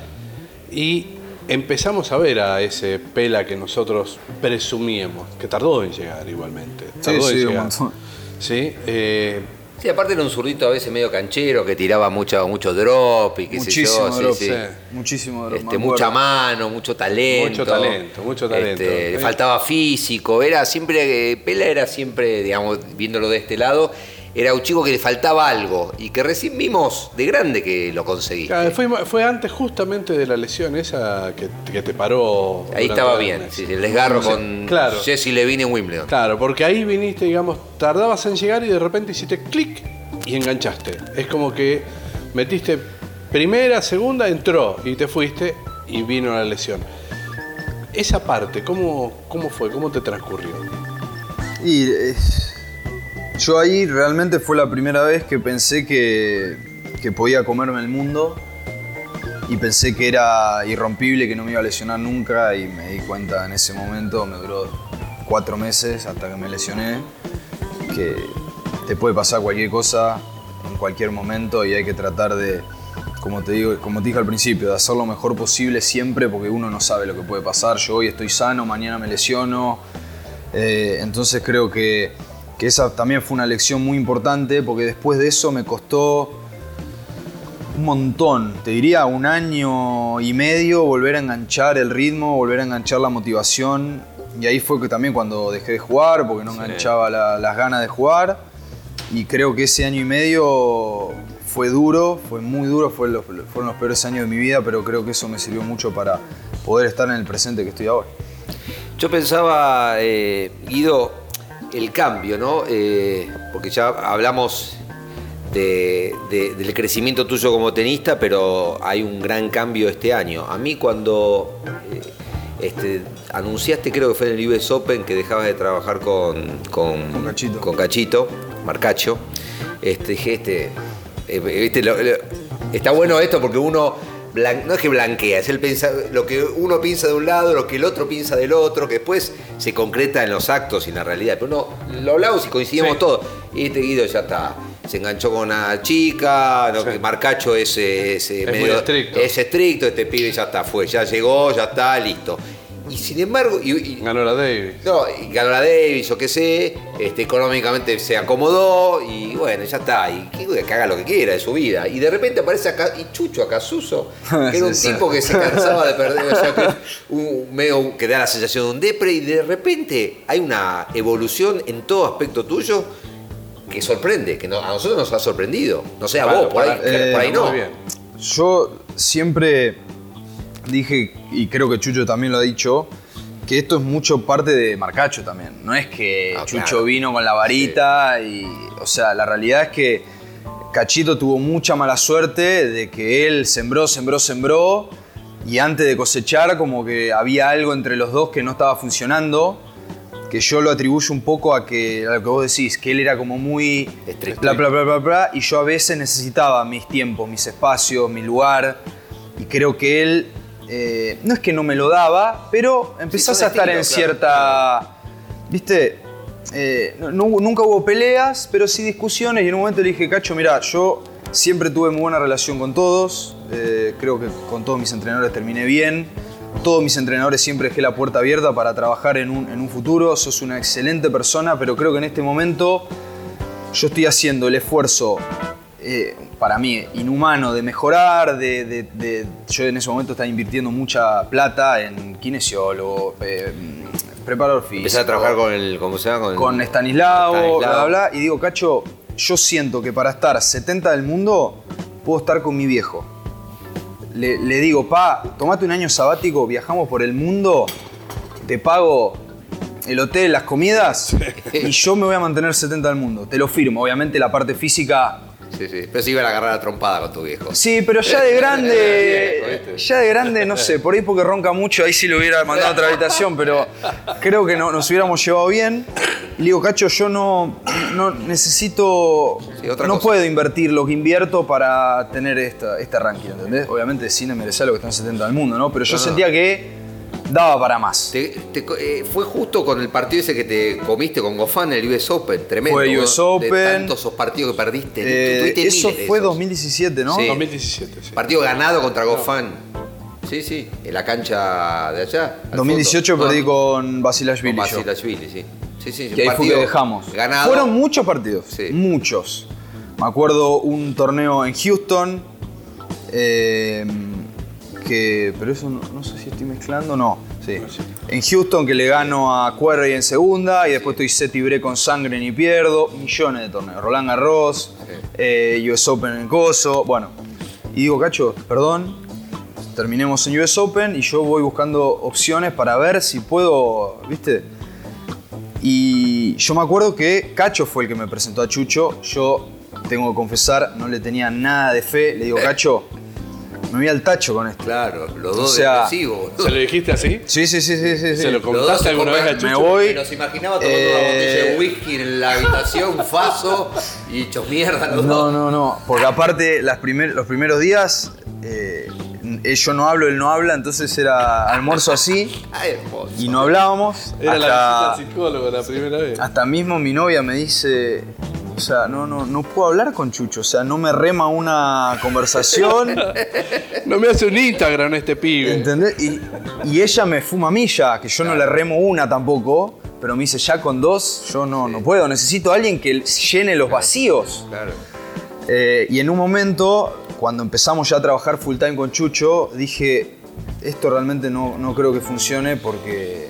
S4: y empezamos a ver a ese Pela que nosotros presumíamos, que tardó en llegar igualmente. Tardó
S5: sí,
S4: en
S5: un
S4: llegar. Sí, eh,
S3: Sí, aparte era un zurdito a veces medio canchero que tiraba mucho, mucho drop y qué
S5: Muchísimo
S3: sé yo.
S5: drop,
S3: sí, sí.
S4: sí.
S5: Muchísimo drop,
S3: Este, mucha
S5: acuerdo.
S3: mano, mucho talento.
S4: Mucho talento, mucho talento.
S3: Este, le
S4: Sí.
S3: faltaba físico, era siempre, eh, Pela era siempre, digamos, viéndolo de este lado, era un chico que le faltaba algo y que recién vimos de grande que lo conseguí.
S4: claro, fue, fue antes justamente de la lesión esa que, que te paró.
S3: Ahí estaba bien, sí, el desgarro
S4: Sí,
S3: con
S4: claro.
S3: Jesse Levine en Wimbledon.
S4: Claro, porque ahí viniste, digamos, tardabas en llegar y de repente hiciste clic y enganchaste. Es como que metiste primera, segunda, entró y te fuiste y vino la lesión. Esa parte, ¿cómo, cómo fue? ¿Cómo te transcurrió?
S5: Y eh, yo ahí realmente fue la primera vez que pensé que, que podía comerme el mundo y pensé que era irrompible, que no me iba a lesionar nunca y me di cuenta en ese momento, me duró cuatro meses hasta que me lesioné, que te puede pasar cualquier cosa en cualquier momento y hay que tratar de, como te digo, como te dije al principio, de hacer lo mejor posible siempre porque uno no sabe lo que puede pasar. Yo hoy estoy sano, mañana me lesiono. Eh, entonces creo que, que esa también fue una lección muy importante porque después de eso me costó un montón, te diría un año y medio volver a enganchar el ritmo, volver a enganchar la motivación. Y ahí fue que también cuando dejé de jugar, porque no enganchaba la- las ganas de jugar. Y creo que ese año y medio fue duro, fue muy duro, fue los- fueron los peores años de mi vida, pero creo que eso me sirvió mucho para poder estar en el presente que estoy ahora.
S3: Yo pensaba, eh, Guido, el cambio, ¿no? Eh, porque ya hablamos de- de- del crecimiento tuyo como tenista, pero hay un gran cambio este año. A mí cuando eh, este, anunciaste, creo que fue en el US Open, que dejabas de trabajar con, con,
S5: Con Cachito.
S3: con Cachito, Marcacho, este, dije, este, eh, lo- lo- está bueno esto porque uno blan- no es que blanquea, es el pensa- lo que uno piensa de un lado, lo que el otro piensa del otro, que después se concreta en los actos y en la realidad. Pero no, lo hablamos y coincidimos
S4: Sí.
S3: todos. Y este Guido ya está. Se enganchó con una chica,
S4: Sí.
S3: que Marcacho es, eh, es, eh,
S4: Es muy estricto.
S3: es estricto, este pibe ya está, fue, ya llegó, ya está, listo. Y sin embargo, y- y-
S4: Ganó la Davis.
S3: no, y ganó la Davis, o qué sé, este, económicamente se acomodó y bueno, ya está, y que, que haga lo que quiera de su vida. Y de repente aparece acá, y Chucho Acasuso, [LAUGHS] que era un tipo que se cansaba de perder, o sea, que, [LAUGHS] un, medio que da la sensación de un depre, y de repente hay una evolución en todo aspecto tuyo que sorprende, que no- a nosotros nos ha sorprendido. No sé, a
S4: Claro,
S3: vos, por ahí,
S5: eh,
S3: por ahí no.
S4: Muy bien.
S5: Yo siempre dije, y creo que Chucho también lo ha dicho, que esto es mucho parte de Marcacho también. No es que
S3: Ah,
S5: Chucho
S3: claro.
S5: vino con la varita y. O sea, la realidad es que Cachito tuvo mucha mala suerte de que él sembró, sembró, sembró. Y antes de cosechar, como que había algo entre los dos que no estaba funcionando. Que yo lo atribuyo un poco a que a lo que vos decís, que él era como muy
S3: Estricto.
S5: bla, bla, bla, bla, bla, y yo a veces necesitaba mis tiempos, mis espacios, mi lugar, y creo que él, eh, no es que no me lo daba, pero empezás a estar en
S3: claro,
S5: cierta, viste, Eh, no- no hubo- nunca hubo peleas, pero sí discusiones, y en un momento le dije, Cacho, mira, yo siempre tuve muy buena relación con todos, eh, creo que con todos mis entrenadores terminé bien, todos mis entrenadores siempre dejé la puerta abierta para trabajar en un, en un futuro, sos una excelente persona, pero creo que en este momento yo estoy haciendo el esfuerzo, eh, para mí, inhumano de mejorar, de, de- de- yo en ese momento estaba invirtiendo mucha plata en kinesiólogo, eh, preparador físico.
S3: Empezar a trabajar con el, ¿cómo se llama? Con,
S5: con Stanislao,
S3: Stanislao.
S5: bla, bla, bla, y digo, Cacho, yo siento que para estar 70 del mundo, puedo estar con mi viejo. le, le digo, pa, tomate un año sabático, viajamos por el mundo, te pago el hotel, las comidas [LAUGHS] y yo me voy a mantener 70 del mundo. Te lo firmo. Obviamente la parte física
S3: Sí, sí. Pero se iban a agarrar a trompada con tu viejo.
S5: Sí, pero ya de [LAUGHS] grande, ya de grande, no sé, por ahí porque ronca mucho, ahí sí lo hubiera mandado a otra habitación, pero creo que no, nos hubiéramos llevado bien. Le digo, Cacho, yo no, no necesito,
S3: Sí, otra
S5: no
S3: cosa.
S5: puedo invertir lo que invierto para tener esta, este ranking, ¿entendés? Obviamente cine merece lo que están 70 del mundo, ¿no? Pero yo
S3: No, no.
S5: sentía que daba para más.
S3: Te- te co- eh, fue justo con el partido ese que te comiste con Gofán en el US Open, tremendo.
S5: Fue. US
S3: De
S5: Open.
S3: tantos esos partidos que perdiste.
S5: Eh,
S3: Tuviste
S5: eso
S3: de
S5: fue
S3: esos.
S5: 2017, ¿no?
S3: Sí.
S4: 2017, sí.
S3: Partido ganado contra Gofán. Sí, sí, en la cancha de allá. al
S5: 2018
S3: fondo.
S5: perdí
S3: No,
S5: con Basilashvili.
S3: con. Basilashvili, sí. Sí, sí,
S5: Que ahí fue que dejamos.
S3: Ganado.
S5: Fueron muchos partidos.
S3: Sí.
S5: Muchos. Me acuerdo un torneo en Houston. eh, que. Pero eso no, no sé si estoy mezclando. No. Sí. En Houston que le gano a Querrey en segunda. Y después estoy set y con sangre ni pierdo. Millones de torneos. Roland Garros. eh, US Open en Coso. Bueno. Y digo, Cacho, perdón. Terminemos en US Open y yo voy buscando opciones para ver si puedo, ¿viste? Y yo me acuerdo que Cacho fue el que me presentó a Chucho. Yo tengo que confesar, no le tenía nada de fe. Le digo, Cacho, me voy al tacho con esto.
S3: Claro, los
S5: O
S3: dos
S5: sea,
S3: depresivos.
S4: ¿Se lo dijiste así?
S5: Sí, sí, sí, sí, sí.
S4: ¿Se lo contaste alguna vez a Chucho?
S5: Me voy.
S3: Me los imaginaba tomando una
S5: Eh,
S3: botella de whisky en la habitación, faso, y hechos mierda los
S5: No,
S3: dos.
S5: no, no. Porque aparte, las primer- los primeros días, eh, eh, yo no hablo, él no habla, entonces era almuerzo así
S3: Ay,
S5: y no hablábamos.
S4: Era la visita al psicólogo la primera vez.
S5: Hasta mismo mi novia me dice, o sea, no, no, no puedo hablar con Chucho, o sea, no me rema una conversación,
S4: No me hace un Instagram este pibe.
S5: ¿entendés? Y, y ella me fuma a mí ya, que yo no le remo una tampoco, pero me dice, ya con dos, yo no, no puedo, necesito a alguien que llene los vacíos.
S3: Claro.
S5: Eh, y en un momento, cuando empezamos ya a trabajar full time con Chucho, dije, esto realmente no, no creo que funcione porque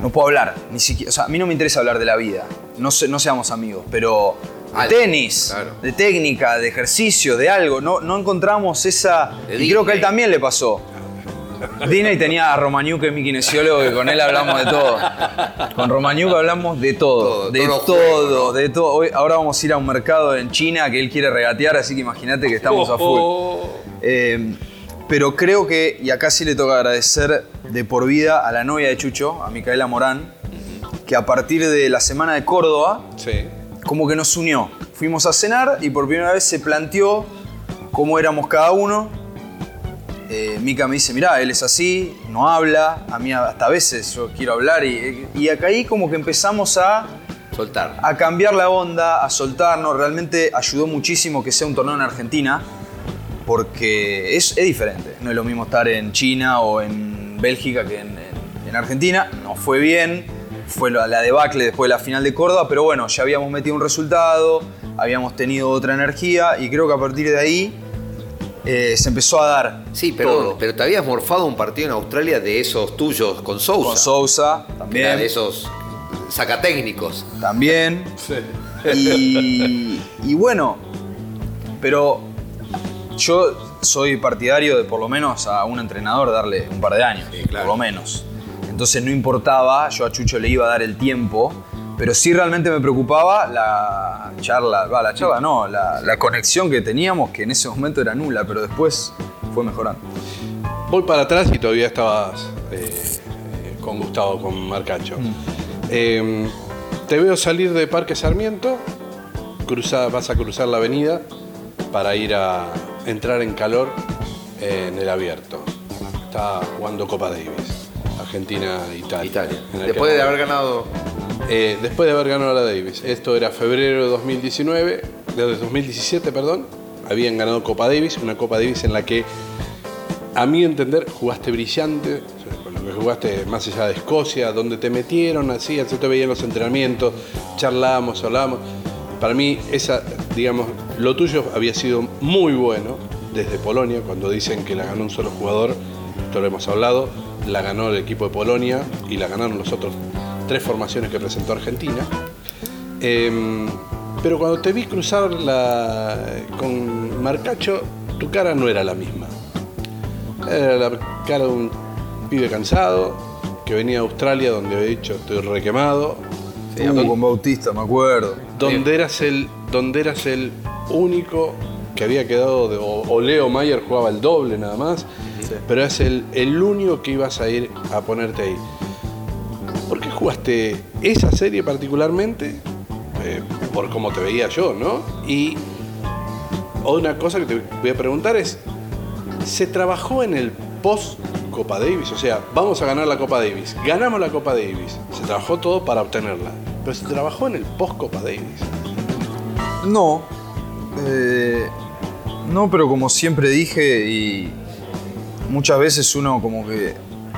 S5: no puedo hablar. Ni siquiera, o sea, a mí no me interesa hablar de la vida. No, se- no seamos amigos, pero de tenis,
S3: claro.
S5: de técnica, de ejercicio, de algo. No, no encontramos esa... Y creo que a él también le pasó. Disney tenía a Romaniuk, que es mi kinesiólogo, que con él hablamos de todo. Con Romaniuk hablamos de todo,
S3: Todo,
S5: de todo,
S3: juegos, ¿no?
S5: de todo. Hoy, ahora vamos a ir a un mercado en China que él quiere regatear, así que imagínate que estamos a full.
S4: Oh,
S5: Eh, pero creo que, y acá sí le toca agradecer de por vida a la novia de Chucho, a Micaela Morán, que a partir de la semana de Córdoba,
S4: Sí.
S5: como que nos unió. Fuimos a cenar y por primera vez se planteó cómo éramos cada uno. Eh, Mica me dice, mirá, él es así, no habla, a mí hasta a veces yo quiero hablar y, y acá ahí como que empezamos a,
S3: Soltar.
S5: a cambiar la onda, a soltarnos. Realmente ayudó muchísimo que sea un torneo en Argentina porque es, es diferente. No es lo mismo estar en China o en Bélgica que en, en- en Argentina. Nos fue bien, fue la, la debacle después de la final de Córdoba, pero bueno, ya habíamos metido un resultado, habíamos tenido otra energía y creo que a partir de ahí eh, se empezó a dar
S3: Sí, pero,
S5: todo.
S3: pero te habías morfado un partido en Australia de esos tuyos con Sousa.
S5: Con Sousa
S3: Era
S5: también.
S3: de esos sacatécnicos.
S5: También.
S4: Sí.
S5: Y, y bueno, pero yo soy partidario de por lo menos a un entrenador darle un par de años,
S3: Sí, claro.
S5: por lo menos. Entonces no importaba, yo a Chucho le iba a dar el tiempo, pero sí realmente me preocupaba la charla, va, la charla no, la, la conexión que teníamos, que en ese momento era nula, pero después fue mejorando.
S4: Voy para atrás y todavía estabas eh, eh, con Gustavo, con Marcacho. Eh, te veo salir de Parque Sarmiento, cruza- vas a cruzar la avenida para ir a entrar en calor en el abierto. Está jugando Copa Davis, Argentina-Italia.
S3: Italia.
S4: En aquel
S3: Después de haber ganado.
S4: Eh, después de haber ganado la Davis. Esto era febrero de 2019, de 2017, perdón. Habían ganado Copa Davis, una Copa Davis en la que, a mi entender, jugaste brillante. Con lo que jugaste más allá de Escocia, donde te metieron así, así te veían los entrenamientos, charlábamos, hablábamos. Para mí, esa, digamos, lo tuyo había sido muy bueno desde Polonia, cuando dicen que la ganó un solo jugador, esto lo hemos hablado, la ganó el equipo de Polonia y la ganaron los otros tres formaciones que presentó Argentina. Em, pero cuando te vi cruzar la, con Marcacho, tu cara no era la misma. Era la cara de un pibe cansado que venía a Australia donde había dicho estoy requemado.
S5: Sí, con Bautista, me acuerdo.
S4: Donde eras el, donde eras el único que había quedado, de- o, o Leo Mayer jugaba el doble nada más, pero eras el, el único que ibas a ir a ponerte ahí. ¿Por qué jugaste esa serie particularmente? Eh, por cómo te veía yo, ¿no? Y una cosa que te voy a preguntar es, ¿se trabajó en el post Copa Davis? O sea, vamos a ganar la Copa Davis. Ganamos la Copa Davis. Se trabajó todo para obtenerla. Pero se trabajó en el post Copa Davis.
S5: No. Eh, no, pero como siempre dije y muchas veces uno como que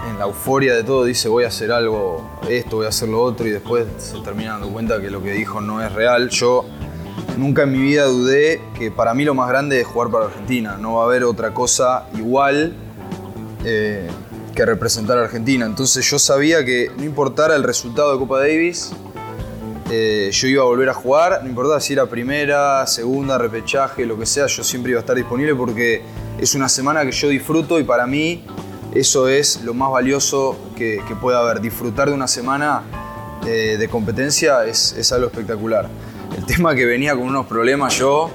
S5: en la euforia de todo dice voy a hacer algo, esto, voy a hacer lo otro y después se termina dando cuenta que lo que dijo no es real. Yo nunca en mi vida dudé que para mí lo más grande es jugar para Argentina. No va a haber otra cosa igual eh, que representar a Argentina. Entonces yo sabía que no importara el resultado de Copa Davis, eh, yo iba a volver a jugar, no importaba si era primera, segunda, repechaje, lo que sea, yo siempre iba a estar disponible porque es una semana que yo disfruto y para mí eso es lo más valioso que, que pueda haber. Disfrutar de una semana eh, de competencia es, es algo espectacular. El tema que venía con unos problemas yo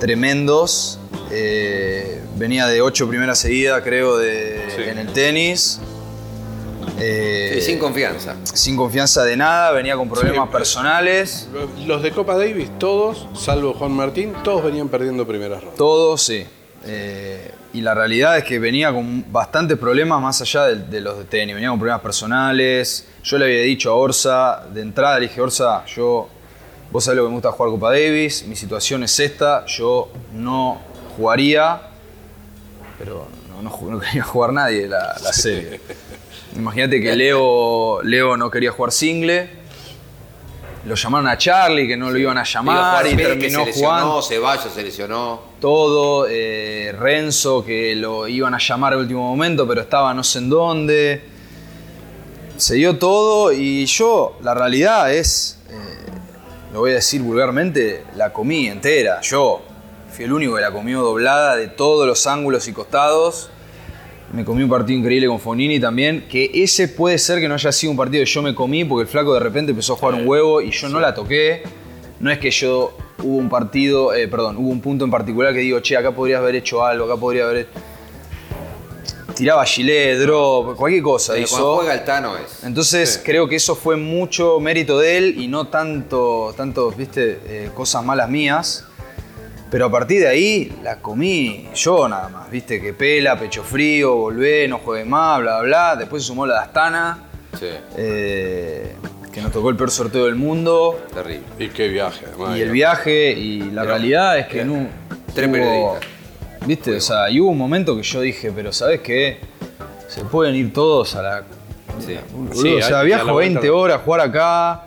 S5: tremendos, eh, venía de ocho primeras seguidas creo de,
S4: Sí.
S5: en el tenis. Eh,
S3: Sí, sin confianza.
S5: sin confianza de nada, venía con problemas
S4: Sí.
S5: personales.
S4: Los de Copa Davis, todos, salvo Juan Martín, todos venían perdiendo primeras rondas.
S5: Todos, sí. Eh, y la realidad es que venía con bastantes problemas más allá de, de los de tenis. Venía con problemas personales. Yo le había dicho a Orsa, de entrada le dije, Orsa, yo, vos sabés lo que me gusta jugar Copa Davis, mi situación es esta, yo no jugaría, pero no, no ju- no quería jugar nadie la, la serie. Imagínate que Leo, Leo no quería jugar single. Lo llamaron a Charlie, que no lo iban a llamar, y
S3: Pérez, que
S5: terminó
S3: se
S5: jugando
S3: Ceballos se lesionó.
S5: todo, eh, Renzo que lo iban a llamar al último momento, pero estaba no sé en dónde. Se dio todo y yo, la realidad es, eh, lo voy a decir vulgarmente, la comí entera. Yo fui el único que la comió doblada de todos los ángulos y costados. Me comí un partido increíble con Fonini también, que ese puede ser que no haya sido un partido que yo me comí porque el flaco de repente empezó a jugar un huevo y yo no la toqué. No es que yo hubo un partido, eh, perdón, hubo un punto en particular que digo, che, acá podrías haber hecho algo, acá podría haber... Tiraba gilet, drop, cualquier cosa hizo.
S3: Cuando juega el Tano es.
S5: Entonces creo que eso fue mucho mérito de él y no tanto, tanto viste, eh, cosas malas mías. Pero a partir de ahí la comí yo nada más, viste, que pela, pecho frío, volvé, no juegue más, bla, bla, bla. Después se sumó la de Astana,
S3: Sí,
S5: eh, que nos tocó el peor sorteo del mundo.
S3: terrible.
S4: Y qué viaje, además.
S5: Y el viaje, y la realidad es que no.
S3: Tres periodistas.
S5: Viste, o sea, y hubo un momento que yo dije, pero ¿sabes qué? Se pueden ir todos a la.
S3: Sí.
S5: Boludo,
S4: Sí,
S5: o sea, viajo
S4: la vuelta-
S5: 20 horas a jugar acá,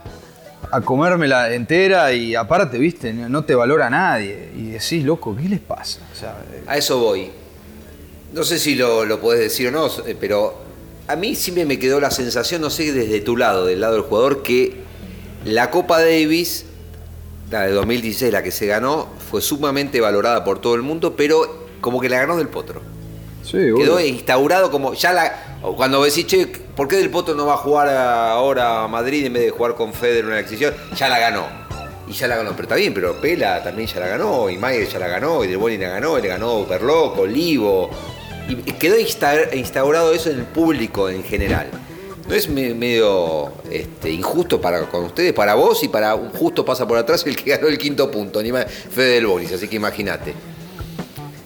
S5: a comérmela entera y aparte, viste, no te valora nadie. Y decís, loco, ¿qué les pasa? O sea, eh,
S3: A eso voy. No sé si lo, lo podés decir o no, eh, pero a mí siempre me quedó la sensación, no sé, desde tu lado, del lado del jugador, que la Copa Davis, la de 2016, la que se ganó, fue sumamente valorada por todo el mundo, pero como que la ganó del Potro.
S5: sí,
S3: Quedó instaurado como ya la cuando decís, che, ¿por qué Del Potro no va a jugar ahora a Madrid en vez de jugar con Federer una exhibición? Ya la ganó. Y ya la ganó, pero está bien, pero Pela también ya la ganó, y Mayer ya la ganó, y Del Boni la ganó, y le ganó Perloco, Olivo. Y quedó insta- instaurado eso en el público en general. ¿No es me- medio este, injusto para con ustedes, para vos y para un justo pasa por atrás el que ganó el quinto punto, ni Fede Del Bonis, así que imagínate.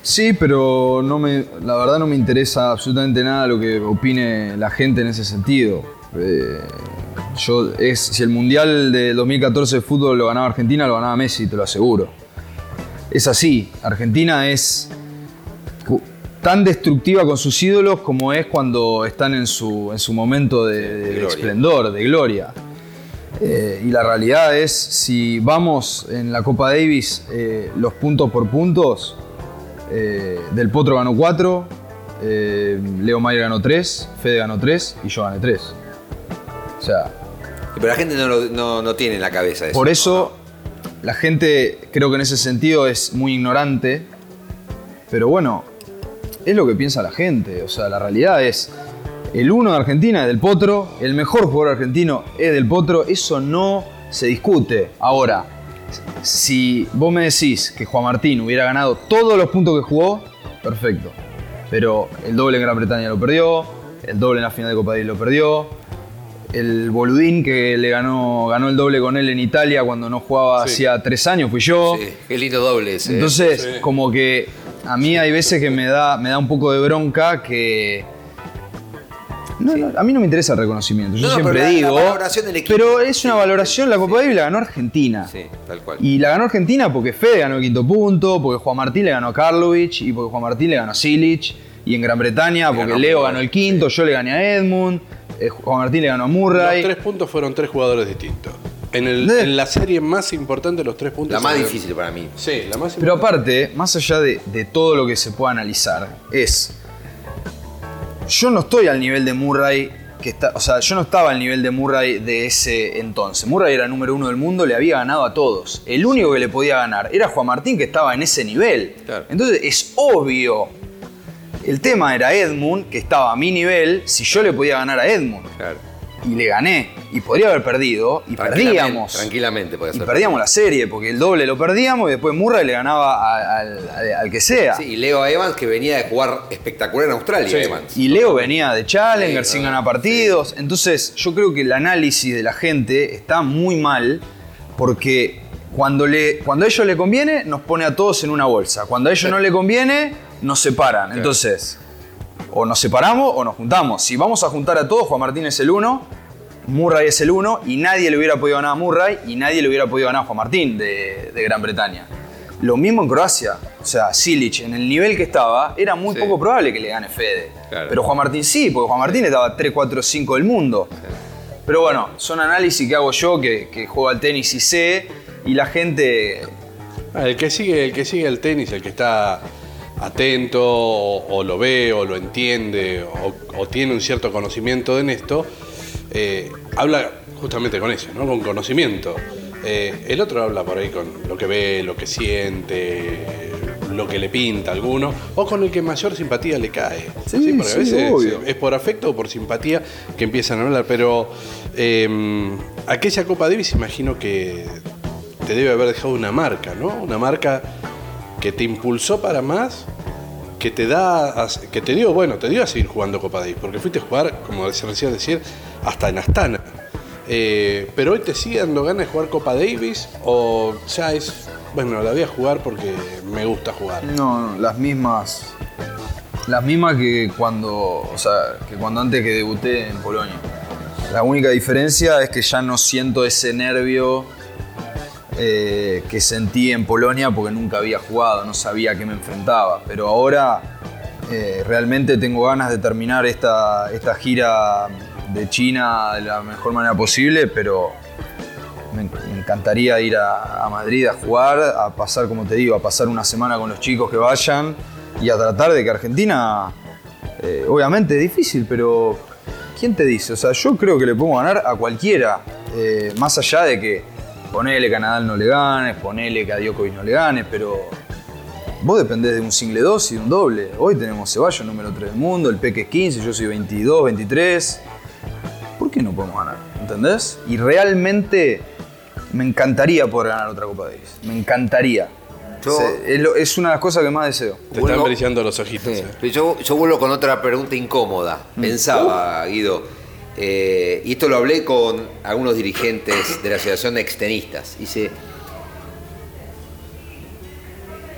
S5: Sí, pero no me, la verdad no me interesa absolutamente nada lo que opine la gente en ese sentido. Eh, yo, es, si el Mundial de 2014 de fútbol lo ganaba Argentina, lo ganaba Messi, te lo aseguro. Es así, Argentina es tan destructiva con sus ídolos como es cuando están en su, en su momento de, de esplendor, de gloria. Eh, y la realidad es, si vamos en la Copa Davis eh, los puntos por puntos, eh, Del Potro ganó 4, Leo Mayer ganó 3, Fede ganó 3 y yo gané 3. O sea,
S3: Pero la gente no, lo- no, no tiene en la cabeza eso.
S5: por eso la gente creo que en ese sentido es muy ignorante, pero bueno, es lo que piensa la gente. O sea, la realidad es, el uno de Argentina es del Potro, el mejor jugador argentino es del Potro, eso no se discute. Ahora, si vos me decís que Juan Martín hubiera ganado todos los puntos que jugó, perfecto. Pero el doble en Gran Bretaña lo perdió, el doble en la final de Copa Davis lo perdió, el boludín que le ganó, ganó el doble con él en Italia cuando no jugaba hacía tres años fui yo.
S3: Sí, qué lindo doble ese. ¿eh?
S5: Entonces, como que a mí hay veces que me da, me da un poco de bronca que. No, no, a mí no me interesa el reconocimiento, yo
S3: No,
S5: siempre
S3: pero la- la
S5: digo.
S3: valoración del equipo.
S5: pero es una
S3: Sí,
S5: valoración, la Copa
S3: sí.
S5: Davis la ganó Argentina.
S3: Sí, tal cual.
S5: Y la ganó Argentina porque Fede ganó el quinto punto, porque Juan Martín le ganó a Karlovic y porque Juan Martín le ganó a Silic. Y en Gran Bretaña porque
S3: ganó
S5: Leo ganó el quinto, yo le gané a Edmund, eh, Juan Martín le ganó a
S4: Los
S5: Murray.
S4: tres puntos fueron tres jugadores distintos. En, el-
S5: Eh.
S4: en la serie más importante, los tres puntos.
S3: La más difícil para mí.
S4: Sí, la más
S5: Pero
S4: importante.
S5: aparte, más allá de, de todo lo que se pueda analizar, es. Yo no estoy al nivel de Murray. Que está, o sea, yo no estaba al nivel de Murray de ese entonces. Murray era número uno del mundo, le había ganado a todos. El único que le podía ganar era Juan Martín, que estaba en ese nivel.
S3: Claro.
S5: Entonces es obvio. El tema era Edmund, que estaba a mi nivel, si yo le podía ganar a Edmund.
S3: Claro.
S5: Y le gané. Y podría haber perdido. Y
S3: Tranquilamente,
S5: perdíamos.
S3: Tranquilamente puede
S5: Y
S3: ser.
S5: perdíamos la serie, porque el doble lo perdíamos y después Murray le ganaba al, al- al que sea.
S3: Sí, y Leo Evans que venía de jugar espectacular en Australia,
S4: Sí.
S3: Evans.
S5: Y Leo venía de Challenger
S3: Sí,
S5: sin ganar partidos. Entonces, yo creo que el análisis de la gente está muy mal porque cuando, le, cuando a ellos le conviene, nos pone a todos en una bolsa. Cuando a ellos no le conviene, nos separan. Entonces, o nos separamos o nos juntamos. Si vamos a juntar a todos, Juan Martín es el uno, Murray es el uno y nadie le hubiera podido ganar a Murray y nadie le hubiera podido ganar a Juan Martín de, de Gran Bretaña. Lo mismo en Croacia. O sea, Silic, en el nivel que estaba, era muy
S3: Sí.
S5: poco probable que le gane Fede.
S3: Claro.
S5: Pero Juan Martín sí, porque Juan Martín estaba 3, 4, 5 del mundo. Pero bueno, son análisis que hago yo, que, que juego al tenis y sé, y la gente...
S4: Ah, El que sigue, el que sigue el tenis, el que está atento, o, o lo ve, o lo entiende, o, o tiene un cierto conocimiento en esto, eh, habla justamente con eso, ¿no? Con conocimiento. Eh, el otro habla por ahí con lo que ve, lo que siente, lo que le pinta a alguno, o con el que mayor simpatía le cae.
S5: Sí,
S4: porque a
S5: sí,
S4: veces
S5: obvio.
S4: es por afecto o por simpatía que empiezan a hablar, pero eh, aquella Copa Davis imagino que te debe haber dejado una marca, ¿no? Una marca que te impulsó para más, que te da, que te dio, bueno, te dio a seguir jugando Copa Davis, porque fuiste a jugar, como se recién decir, hasta en Astana. Eh, pero hoy te sigue dando ganas de jugar Copa Davis o ya es, bueno, la voy a jugar porque me gusta jugar.
S5: No, no, las mismas... Las mismas que cuando, o sea, que cuando antes que debuté en Polonia. La única diferencia es que ya no siento ese nervio eh, que sentí en Polonia porque nunca había jugado, no sabía a qué me enfrentaba. Pero ahora eh, realmente tengo ganas de terminar esta, esta gira de China de la mejor manera posible, pero me, encantaría ir a, Madrid a jugar, a pasar, como te digo, a pasar una semana con los chicos que vayan y a tratar de que Argentina, eh, obviamente es difícil, pero ¿quién te dice? O sea, yo creo que le podemos ganar a cualquiera, más allá de que ponele que a Nadal no le ganes, ponele que a Djokovic no le ganes, pero vos dependés de un single 2 y de un doble. Hoy tenemos Ceballos número 3 del mundo, el Peque es 15, yo soy 22, 23. ¿Por qué no podemos ganar? ¿Entendés? Y realmente me encantaría poder ganar otra Copa Davis. Me encantaría.
S3: Yo-
S5: Se- es, lo- es una de las cosas que más deseo.
S4: Te están brillando los ojitos.
S3: Sí,
S4: eh.
S3: Yo, yo vuelvo con otra pregunta incómoda. Pensaba, Guido, eh, y esto lo hablé con algunos dirigentes de la Asociación de Extenistas. Dice,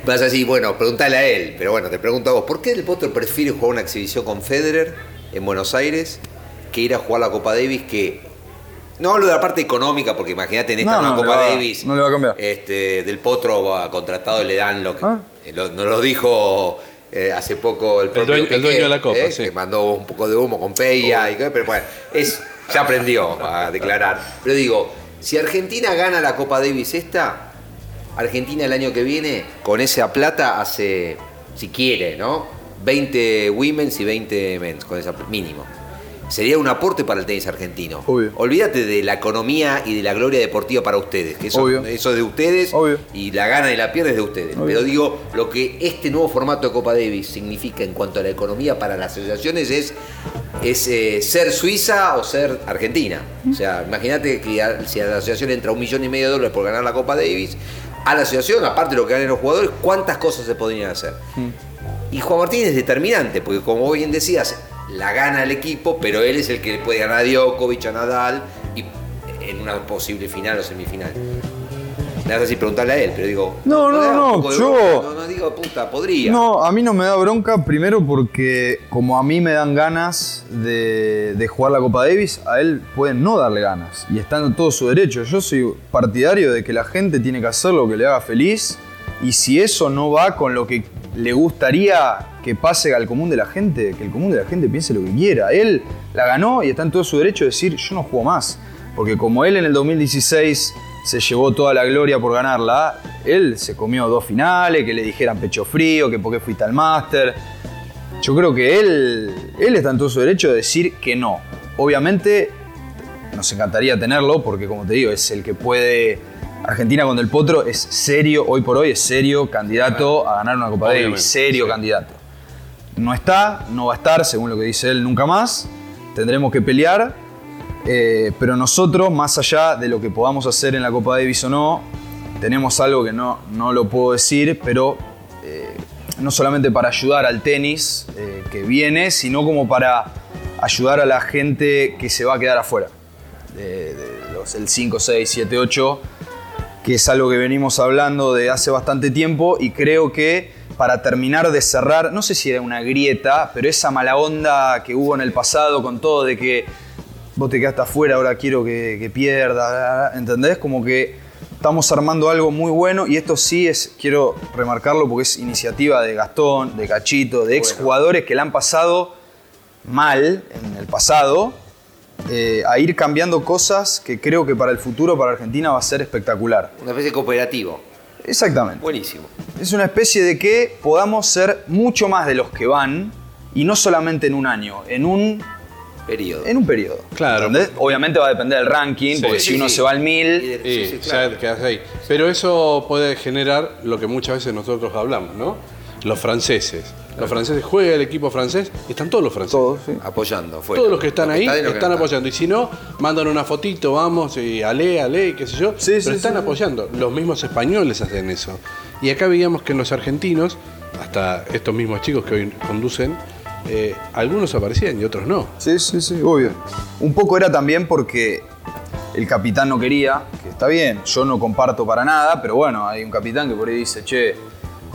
S3: vas a decir, bueno, pregúntale a él, pero bueno, te pregunto a vos, ¿por qué el Potro prefiere jugar una exhibición con Federer en Buenos Aires que ir a jugar la Copa Davis que... No hablo de la parte económica, porque imagínate en esta
S5: No, no,
S3: Copa
S5: va-
S3: Davis.
S5: no le va a cambiar.
S3: Este, del Potro contratado le dan lo que.
S5: Ah.
S3: lo- nos lo dijo eh, hace poco el propio
S4: dueño- el dueño de la Copa,
S3: eh,
S4: sí.
S3: Que mandó un poco de humo con Peña, y, que- pero bueno, es, ya aprendió a declarar. Pero digo, si Argentina gana la Copa Davis esta, Argentina el año que viene, con esa plata, hace, si quiere, ¿no? 20 women's y 20 men's, con esa mínimo. Sería un aporte para el tenis argentino.
S5: Obvio.
S3: Olvídate de la economía y de la gloria deportiva para ustedes, que eso,
S5: Obvio.
S3: eso es de ustedes
S5: Obvio.
S3: y la gana y la pierde es de ustedes. Pero digo, lo que este nuevo formato de Copa Davis significa en cuanto a la economía para las asociaciones es, es eh, ser Suiza o ser Argentina. O sea, imagínate que a- si a la asociación entra un millón y medio de dólares por ganar la Copa Davis, a la asociación, aparte de lo que ganan los jugadores, ¿cuántas cosas se podrían hacer? Y Juan Martín es determinante, porque como bien decías, la gana el equipo, pero él es el que le puede ganar a Djokovic, a Nadal, y en una posible final o semifinal. Me vas a decir preguntarle a él, pero digo.
S5: No, no, no,
S3: de
S5: yo-?
S3: No, no digo, puta, podría.
S5: No, a mí no me da bronca, primero porque como a mí me dan ganas de, de jugar la Copa Davis, a él pueden no darle ganas. Y está en todo su derecho. Yo soy partidario de que la gente tiene que hacer lo que le haga feliz. Y si eso no va con lo que le gustaría que pase al común de la gente, que el común de la gente piense lo que quiera. Él la ganó y está en todo su derecho de decir, yo no juego más. Porque como él en el 2016 se llevó toda la gloria por ganarla, él se comió dos finales, que le dijeran pecho frío, que por qué fuiste al máster. Yo creo que él, él está en todo su derecho de decir que no. Obviamente nos encantaría tenerlo porque como te digo, es el que puede... Argentina con el Potro es serio, hoy por hoy es serio candidato a ganar una Copa Davis, serio
S4: sí.
S5: candidato. No está, no va a estar, según lo que dice él, nunca más. Tendremos que pelear. eh, pero nosotros, más allá de lo que podamos hacer en la Copa Davis o no, tenemos algo que no, no lo puedo decir, pero eh, no solamente para ayudar al tenis eh, que viene, sino como para ayudar a la gente que se va a quedar afuera. De, de los, el 5, 6, 7, 8, que es algo que venimos hablando de hace bastante tiempo y creo que para terminar de cerrar, no sé si era una grieta, pero esa mala onda que hubo en el pasado con todo de que vos te quedaste afuera, ahora quiero que, que pierda, ¿entendés? Como que estamos armando algo muy bueno y esto sí es, quiero remarcarlo porque es iniciativa de Gastón, de Cachito, de exjugadores que la han pasado mal en el pasado, eh, a ir cambiando cosas que creo que para el futuro, para Argentina, va a ser espectacular.
S3: Una especie de cooperativo.
S5: Exactamente.
S3: Buenísimo.
S5: Es una especie de que podamos ser mucho más de los que van y no solamente en un año, en un,
S3: Periodo.
S5: en un periodo.
S4: Claro.
S5: ¿Entendés? Obviamente va a depender del ranking,
S4: Sí.
S5: porque
S3: Sí,
S5: si uno
S3: sí.
S5: se va al
S3: Y
S5: 1000,
S3: de-
S4: Y
S3: sí, sí,
S4: ya
S3: claro.
S4: te quedas ahí. Pero eso puede generar lo que muchas veces nosotros hablamos, ¿no? Los franceses. Los franceses juega el equipo francés y están todos los franceses.
S5: todos, sí.
S3: Apoyando. fuera.
S4: Todos los que están ahí
S3: y los que
S4: están apoyando. Y si no, mandan una fotito, vamos, y ale, ale, qué sé yo.
S5: Sí,
S4: pero
S5: sí,
S4: están
S5: sí.
S4: apoyando. Los mismos españoles hacen eso. Y acá veíamos que en los argentinos, hasta estos mismos chicos que hoy conducen, eh, algunos aparecían y otros no.
S5: Sí, sí, sí, obvio. Un poco era también porque el capitán no quería, que está bien, yo no comparto para nada, pero bueno, hay un capitán que por ahí dice, che,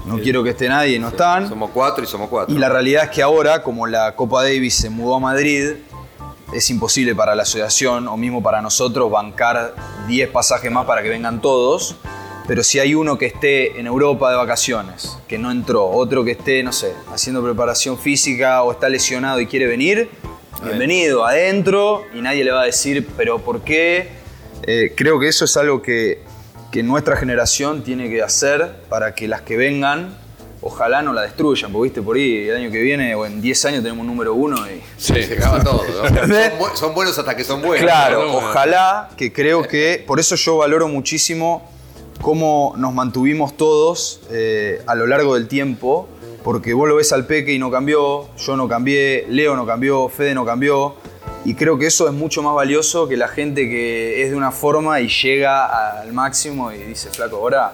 S5: no quiero que esté nadie no están.
S3: Somos cuatro y somos cuatro.
S5: Y la realidad es que ahora, como la Copa Davis se mudó a Madrid, es imposible para la asociación o mismo para nosotros bancar 10 pasajes más para que vengan todos. Pero si hay uno que esté en Europa de vacaciones, que no entró, otro que esté, no sé, haciendo preparación física o está lesionado y quiere venir, bienvenido adentro y nadie le va a decir, pero ¿por qué? Eh, creo que eso es algo que, que nuestra generación tiene que hacer para que las que vengan, ojalá no la destruyan, porque viste por ahí el año que viene o en 10 años tenemos un número uno y...
S4: Sí.
S3: Se acaba todo. ¿no? [LAUGHS] son,
S5: ¿Entendés?
S3: bu- son buenos hasta que son buenos.
S5: Claro,
S4: no, no.
S5: ojalá que creo que, por eso yo valoro muchísimo cómo nos mantuvimos todos eh, a lo largo del tiempo, porque vos lo ves al Peque y no cambió, yo no cambié, Leo no cambió, Fede no cambió, y creo que eso es mucho más valioso que la gente que es de una forma y llega al máximo y dice, flaco, ahora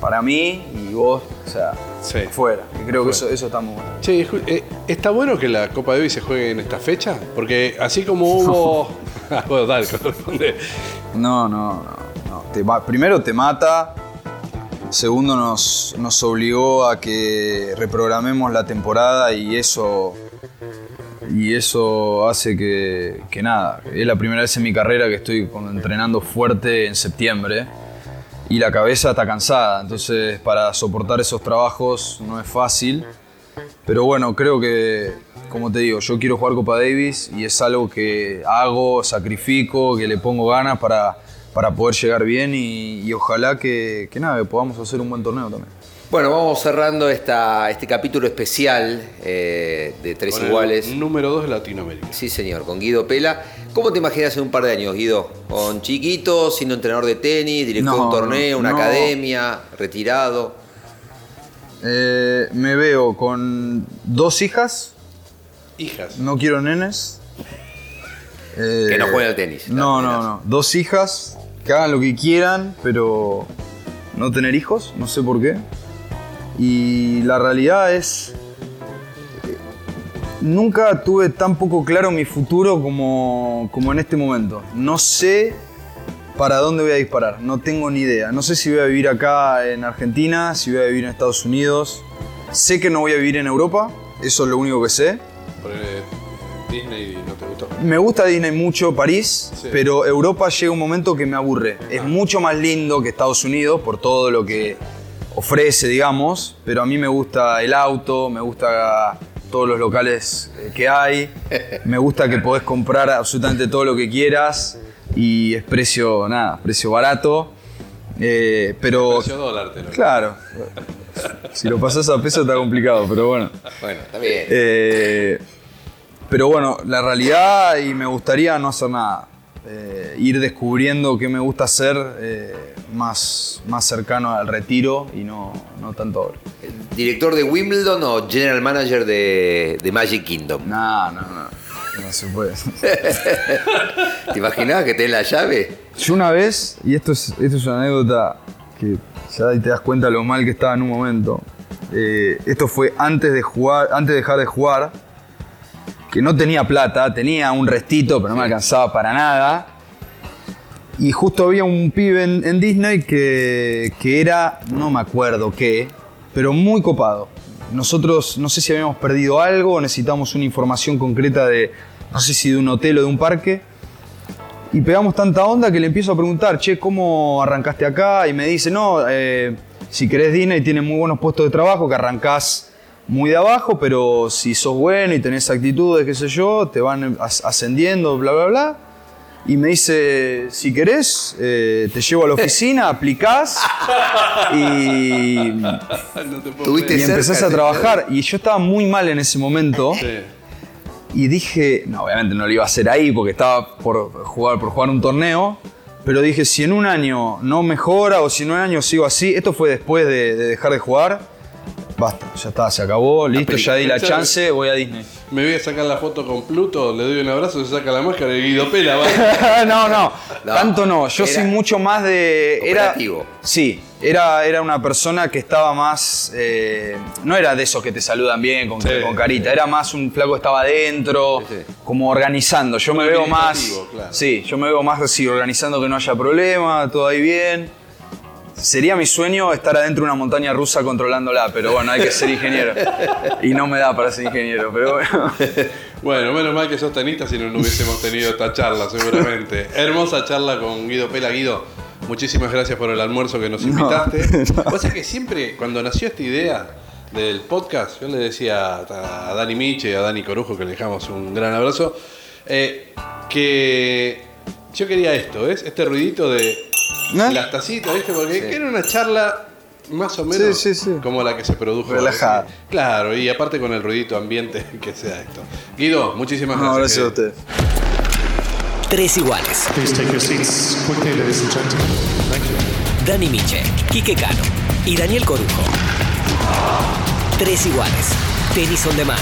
S5: para mí y vos, o sea,
S4: Sí.
S5: afuera. Y creo que eso, eso está muy bueno.
S4: Che, eh, ¿está bueno que la Copa Davis se juegue en esta fecha? Porque así como hubo... [LAUGHS] Ah, bueno, dale, corresponde.
S5: No, no, no. no. Te va- primero te mata. Segundo nos, nos obligó a que reprogramemos la temporada y eso. Y eso hace que, nada. Es la primera vez en mi carrera que estoy entrenando fuerte en septiembre. Y la cabeza está cansada. Entonces para soportar esos trabajos no es fácil. Pero bueno, creo que, como te digo, yo quiero jugar Copa Davis y es algo que hago, sacrifico, que le pongo ganas para, para poder llegar bien y, y ojalá que, que nada, que podamos hacer un buen torneo también.
S3: Bueno, vamos cerrando esta, este capítulo especial eh, de Tres
S4: Con el
S3: Iguales.
S4: Número 2 de Latinoamérica.
S3: Sí, señor, con Guido Pela. ¿Cómo te imaginas en un par de años, Guido? ¿Con chiquito, siendo entrenador de tenis, director de
S5: No,
S3: un torneo, una
S5: no.
S3: academia, retirado?
S5: Eh, me veo con dos hijas,
S4: Hijas.
S5: no quiero nenes. Eh,
S3: Que no jueguen al tenis.
S5: No, no, no. Dos hijas que hagan lo que quieran, pero no tener hijos, no sé por qué. Y la realidad es. Nunca tuve tan poco claro mi futuro como, como en este momento. No sé para dónde voy a disparar, no tengo ni idea. No sé si voy a vivir acá en Argentina, si voy a vivir en Estados Unidos. Sé que no voy a vivir en Europa, eso es lo único que sé.
S4: Disney no te gustó.
S5: Me gusta Disney mucho, París,
S4: Sí.
S5: pero Europa llega un momento que me aburre. Es mucho más lindo que Estados Unidos por todo lo que ofrece, digamos, pero a mí me gusta el auto, me gusta todos los locales eh, que hay, me gusta que podés comprar absolutamente todo lo que quieras y es precio, nada, precio barato. Eh, pero
S4: Precio dólar te lo
S5: claro, si lo pasás a peso está complicado, pero bueno.
S3: Bueno, está bien.
S5: Eh, pero bueno, la realidad y me gustaría no hacer nada. Eh, ir descubriendo qué me gusta hacer eh, más, más cercano al retiro y no, no tanto ahora.
S3: ¿Director de Wimbledon o general manager de, de Magic Kingdom?
S5: No, no, no. No se puede. [LAUGHS]
S3: ¿Te imaginabas que tenés la llave?
S5: Yo una vez, y esto es, esto es una anécdota que ya te das cuenta lo mal que estaba en un momento. Eh, esto fue antes de jugar, antes de dejar de jugar, que no tenía plata, tenía un restito, pero no me alcanzaba para nada. Y justo había un pibe en, en Disney que, que era, no me acuerdo qué, pero muy copado. Nosotros no sé si habíamos perdido algo o necesitamos una información concreta de, no sé si de un hotel o de un parque. Y pegamos tanta onda que le empiezo a preguntar, che, ¿cómo arrancaste acá? Y me dice, no, eh, si querés Disney tiene muy buenos puestos de trabajo, que arrancás muy de abajo, pero si sos bueno y tenés actitudes, qué sé yo, te van as- ascendiendo, bla, bla, bla. Y me dice, si querés, eh, te llevo a la [LAUGHS] oficina, aplicás y,
S4: No te
S5: y
S3: cerca
S5: empezás a trabajar. Y yo estaba muy mal en ese momento.
S4: creer.
S5: Y dije, no, obviamente no lo iba a hacer ahí porque estaba por jugar, por jugar un torneo. Pero dije, si en un año no mejora o si en un año sigo así, esto fue después de, de dejar de jugar, basta, ya está, se acabó, listo, ya di la chance, voy a Disney.
S4: Me voy a sacar la foto con Pluto, le doy un abrazo, se saca la máscara y Guido Pela va. [LAUGHS]
S5: no, no,
S3: No,
S5: tanto no. Yo soy mucho más de. Era, sí, era, era una persona que estaba más. eh, no era de esos que te saludan bien con,
S4: Sí,
S5: con carita, era más un flaco que estaba adentro,
S3: Sí,
S5: como organizando. Yo me veo más.
S4: claro.
S5: Sí, yo me veo más así, organizando que no haya problema, todo ahí bien. Sería mi sueño estar adentro de una montaña rusa controlándola, pero bueno, hay que ser ingeniero. Y no me da para ser ingeniero, pero bueno. [LAUGHS]
S4: Bueno, menos mal que sos tenista si no, no hubiésemos tenido esta charla, seguramente. Hermosa charla con Guido Pela. Guido, muchísimas gracias por el almuerzo que nos invitaste. [LAUGHS] Vos sabés que siempre, cuando nació esta idea del podcast, yo le decía a Dani Miche y a Dani Corujo, que le dejamos un gran abrazo, eh, que yo quería esto, ¿ves? Este ruidito de
S5: ¿Eh?
S4: las tacitas, ¿viste? Porque era una charla más o menos
S5: Sí, sí, sí.
S4: como la que se produjo.
S5: Relajada.
S4: Claro, y aparte con el ruidito ambiente [LAUGHS] que sea esto. Guido, muchísimas
S5: No,
S4: gracias.
S5: gracias a ustedes.
S1: Tres iguales. Dani Miche, Quique Cano y Daniel Corujo. Tres iguales. Tenis on demand.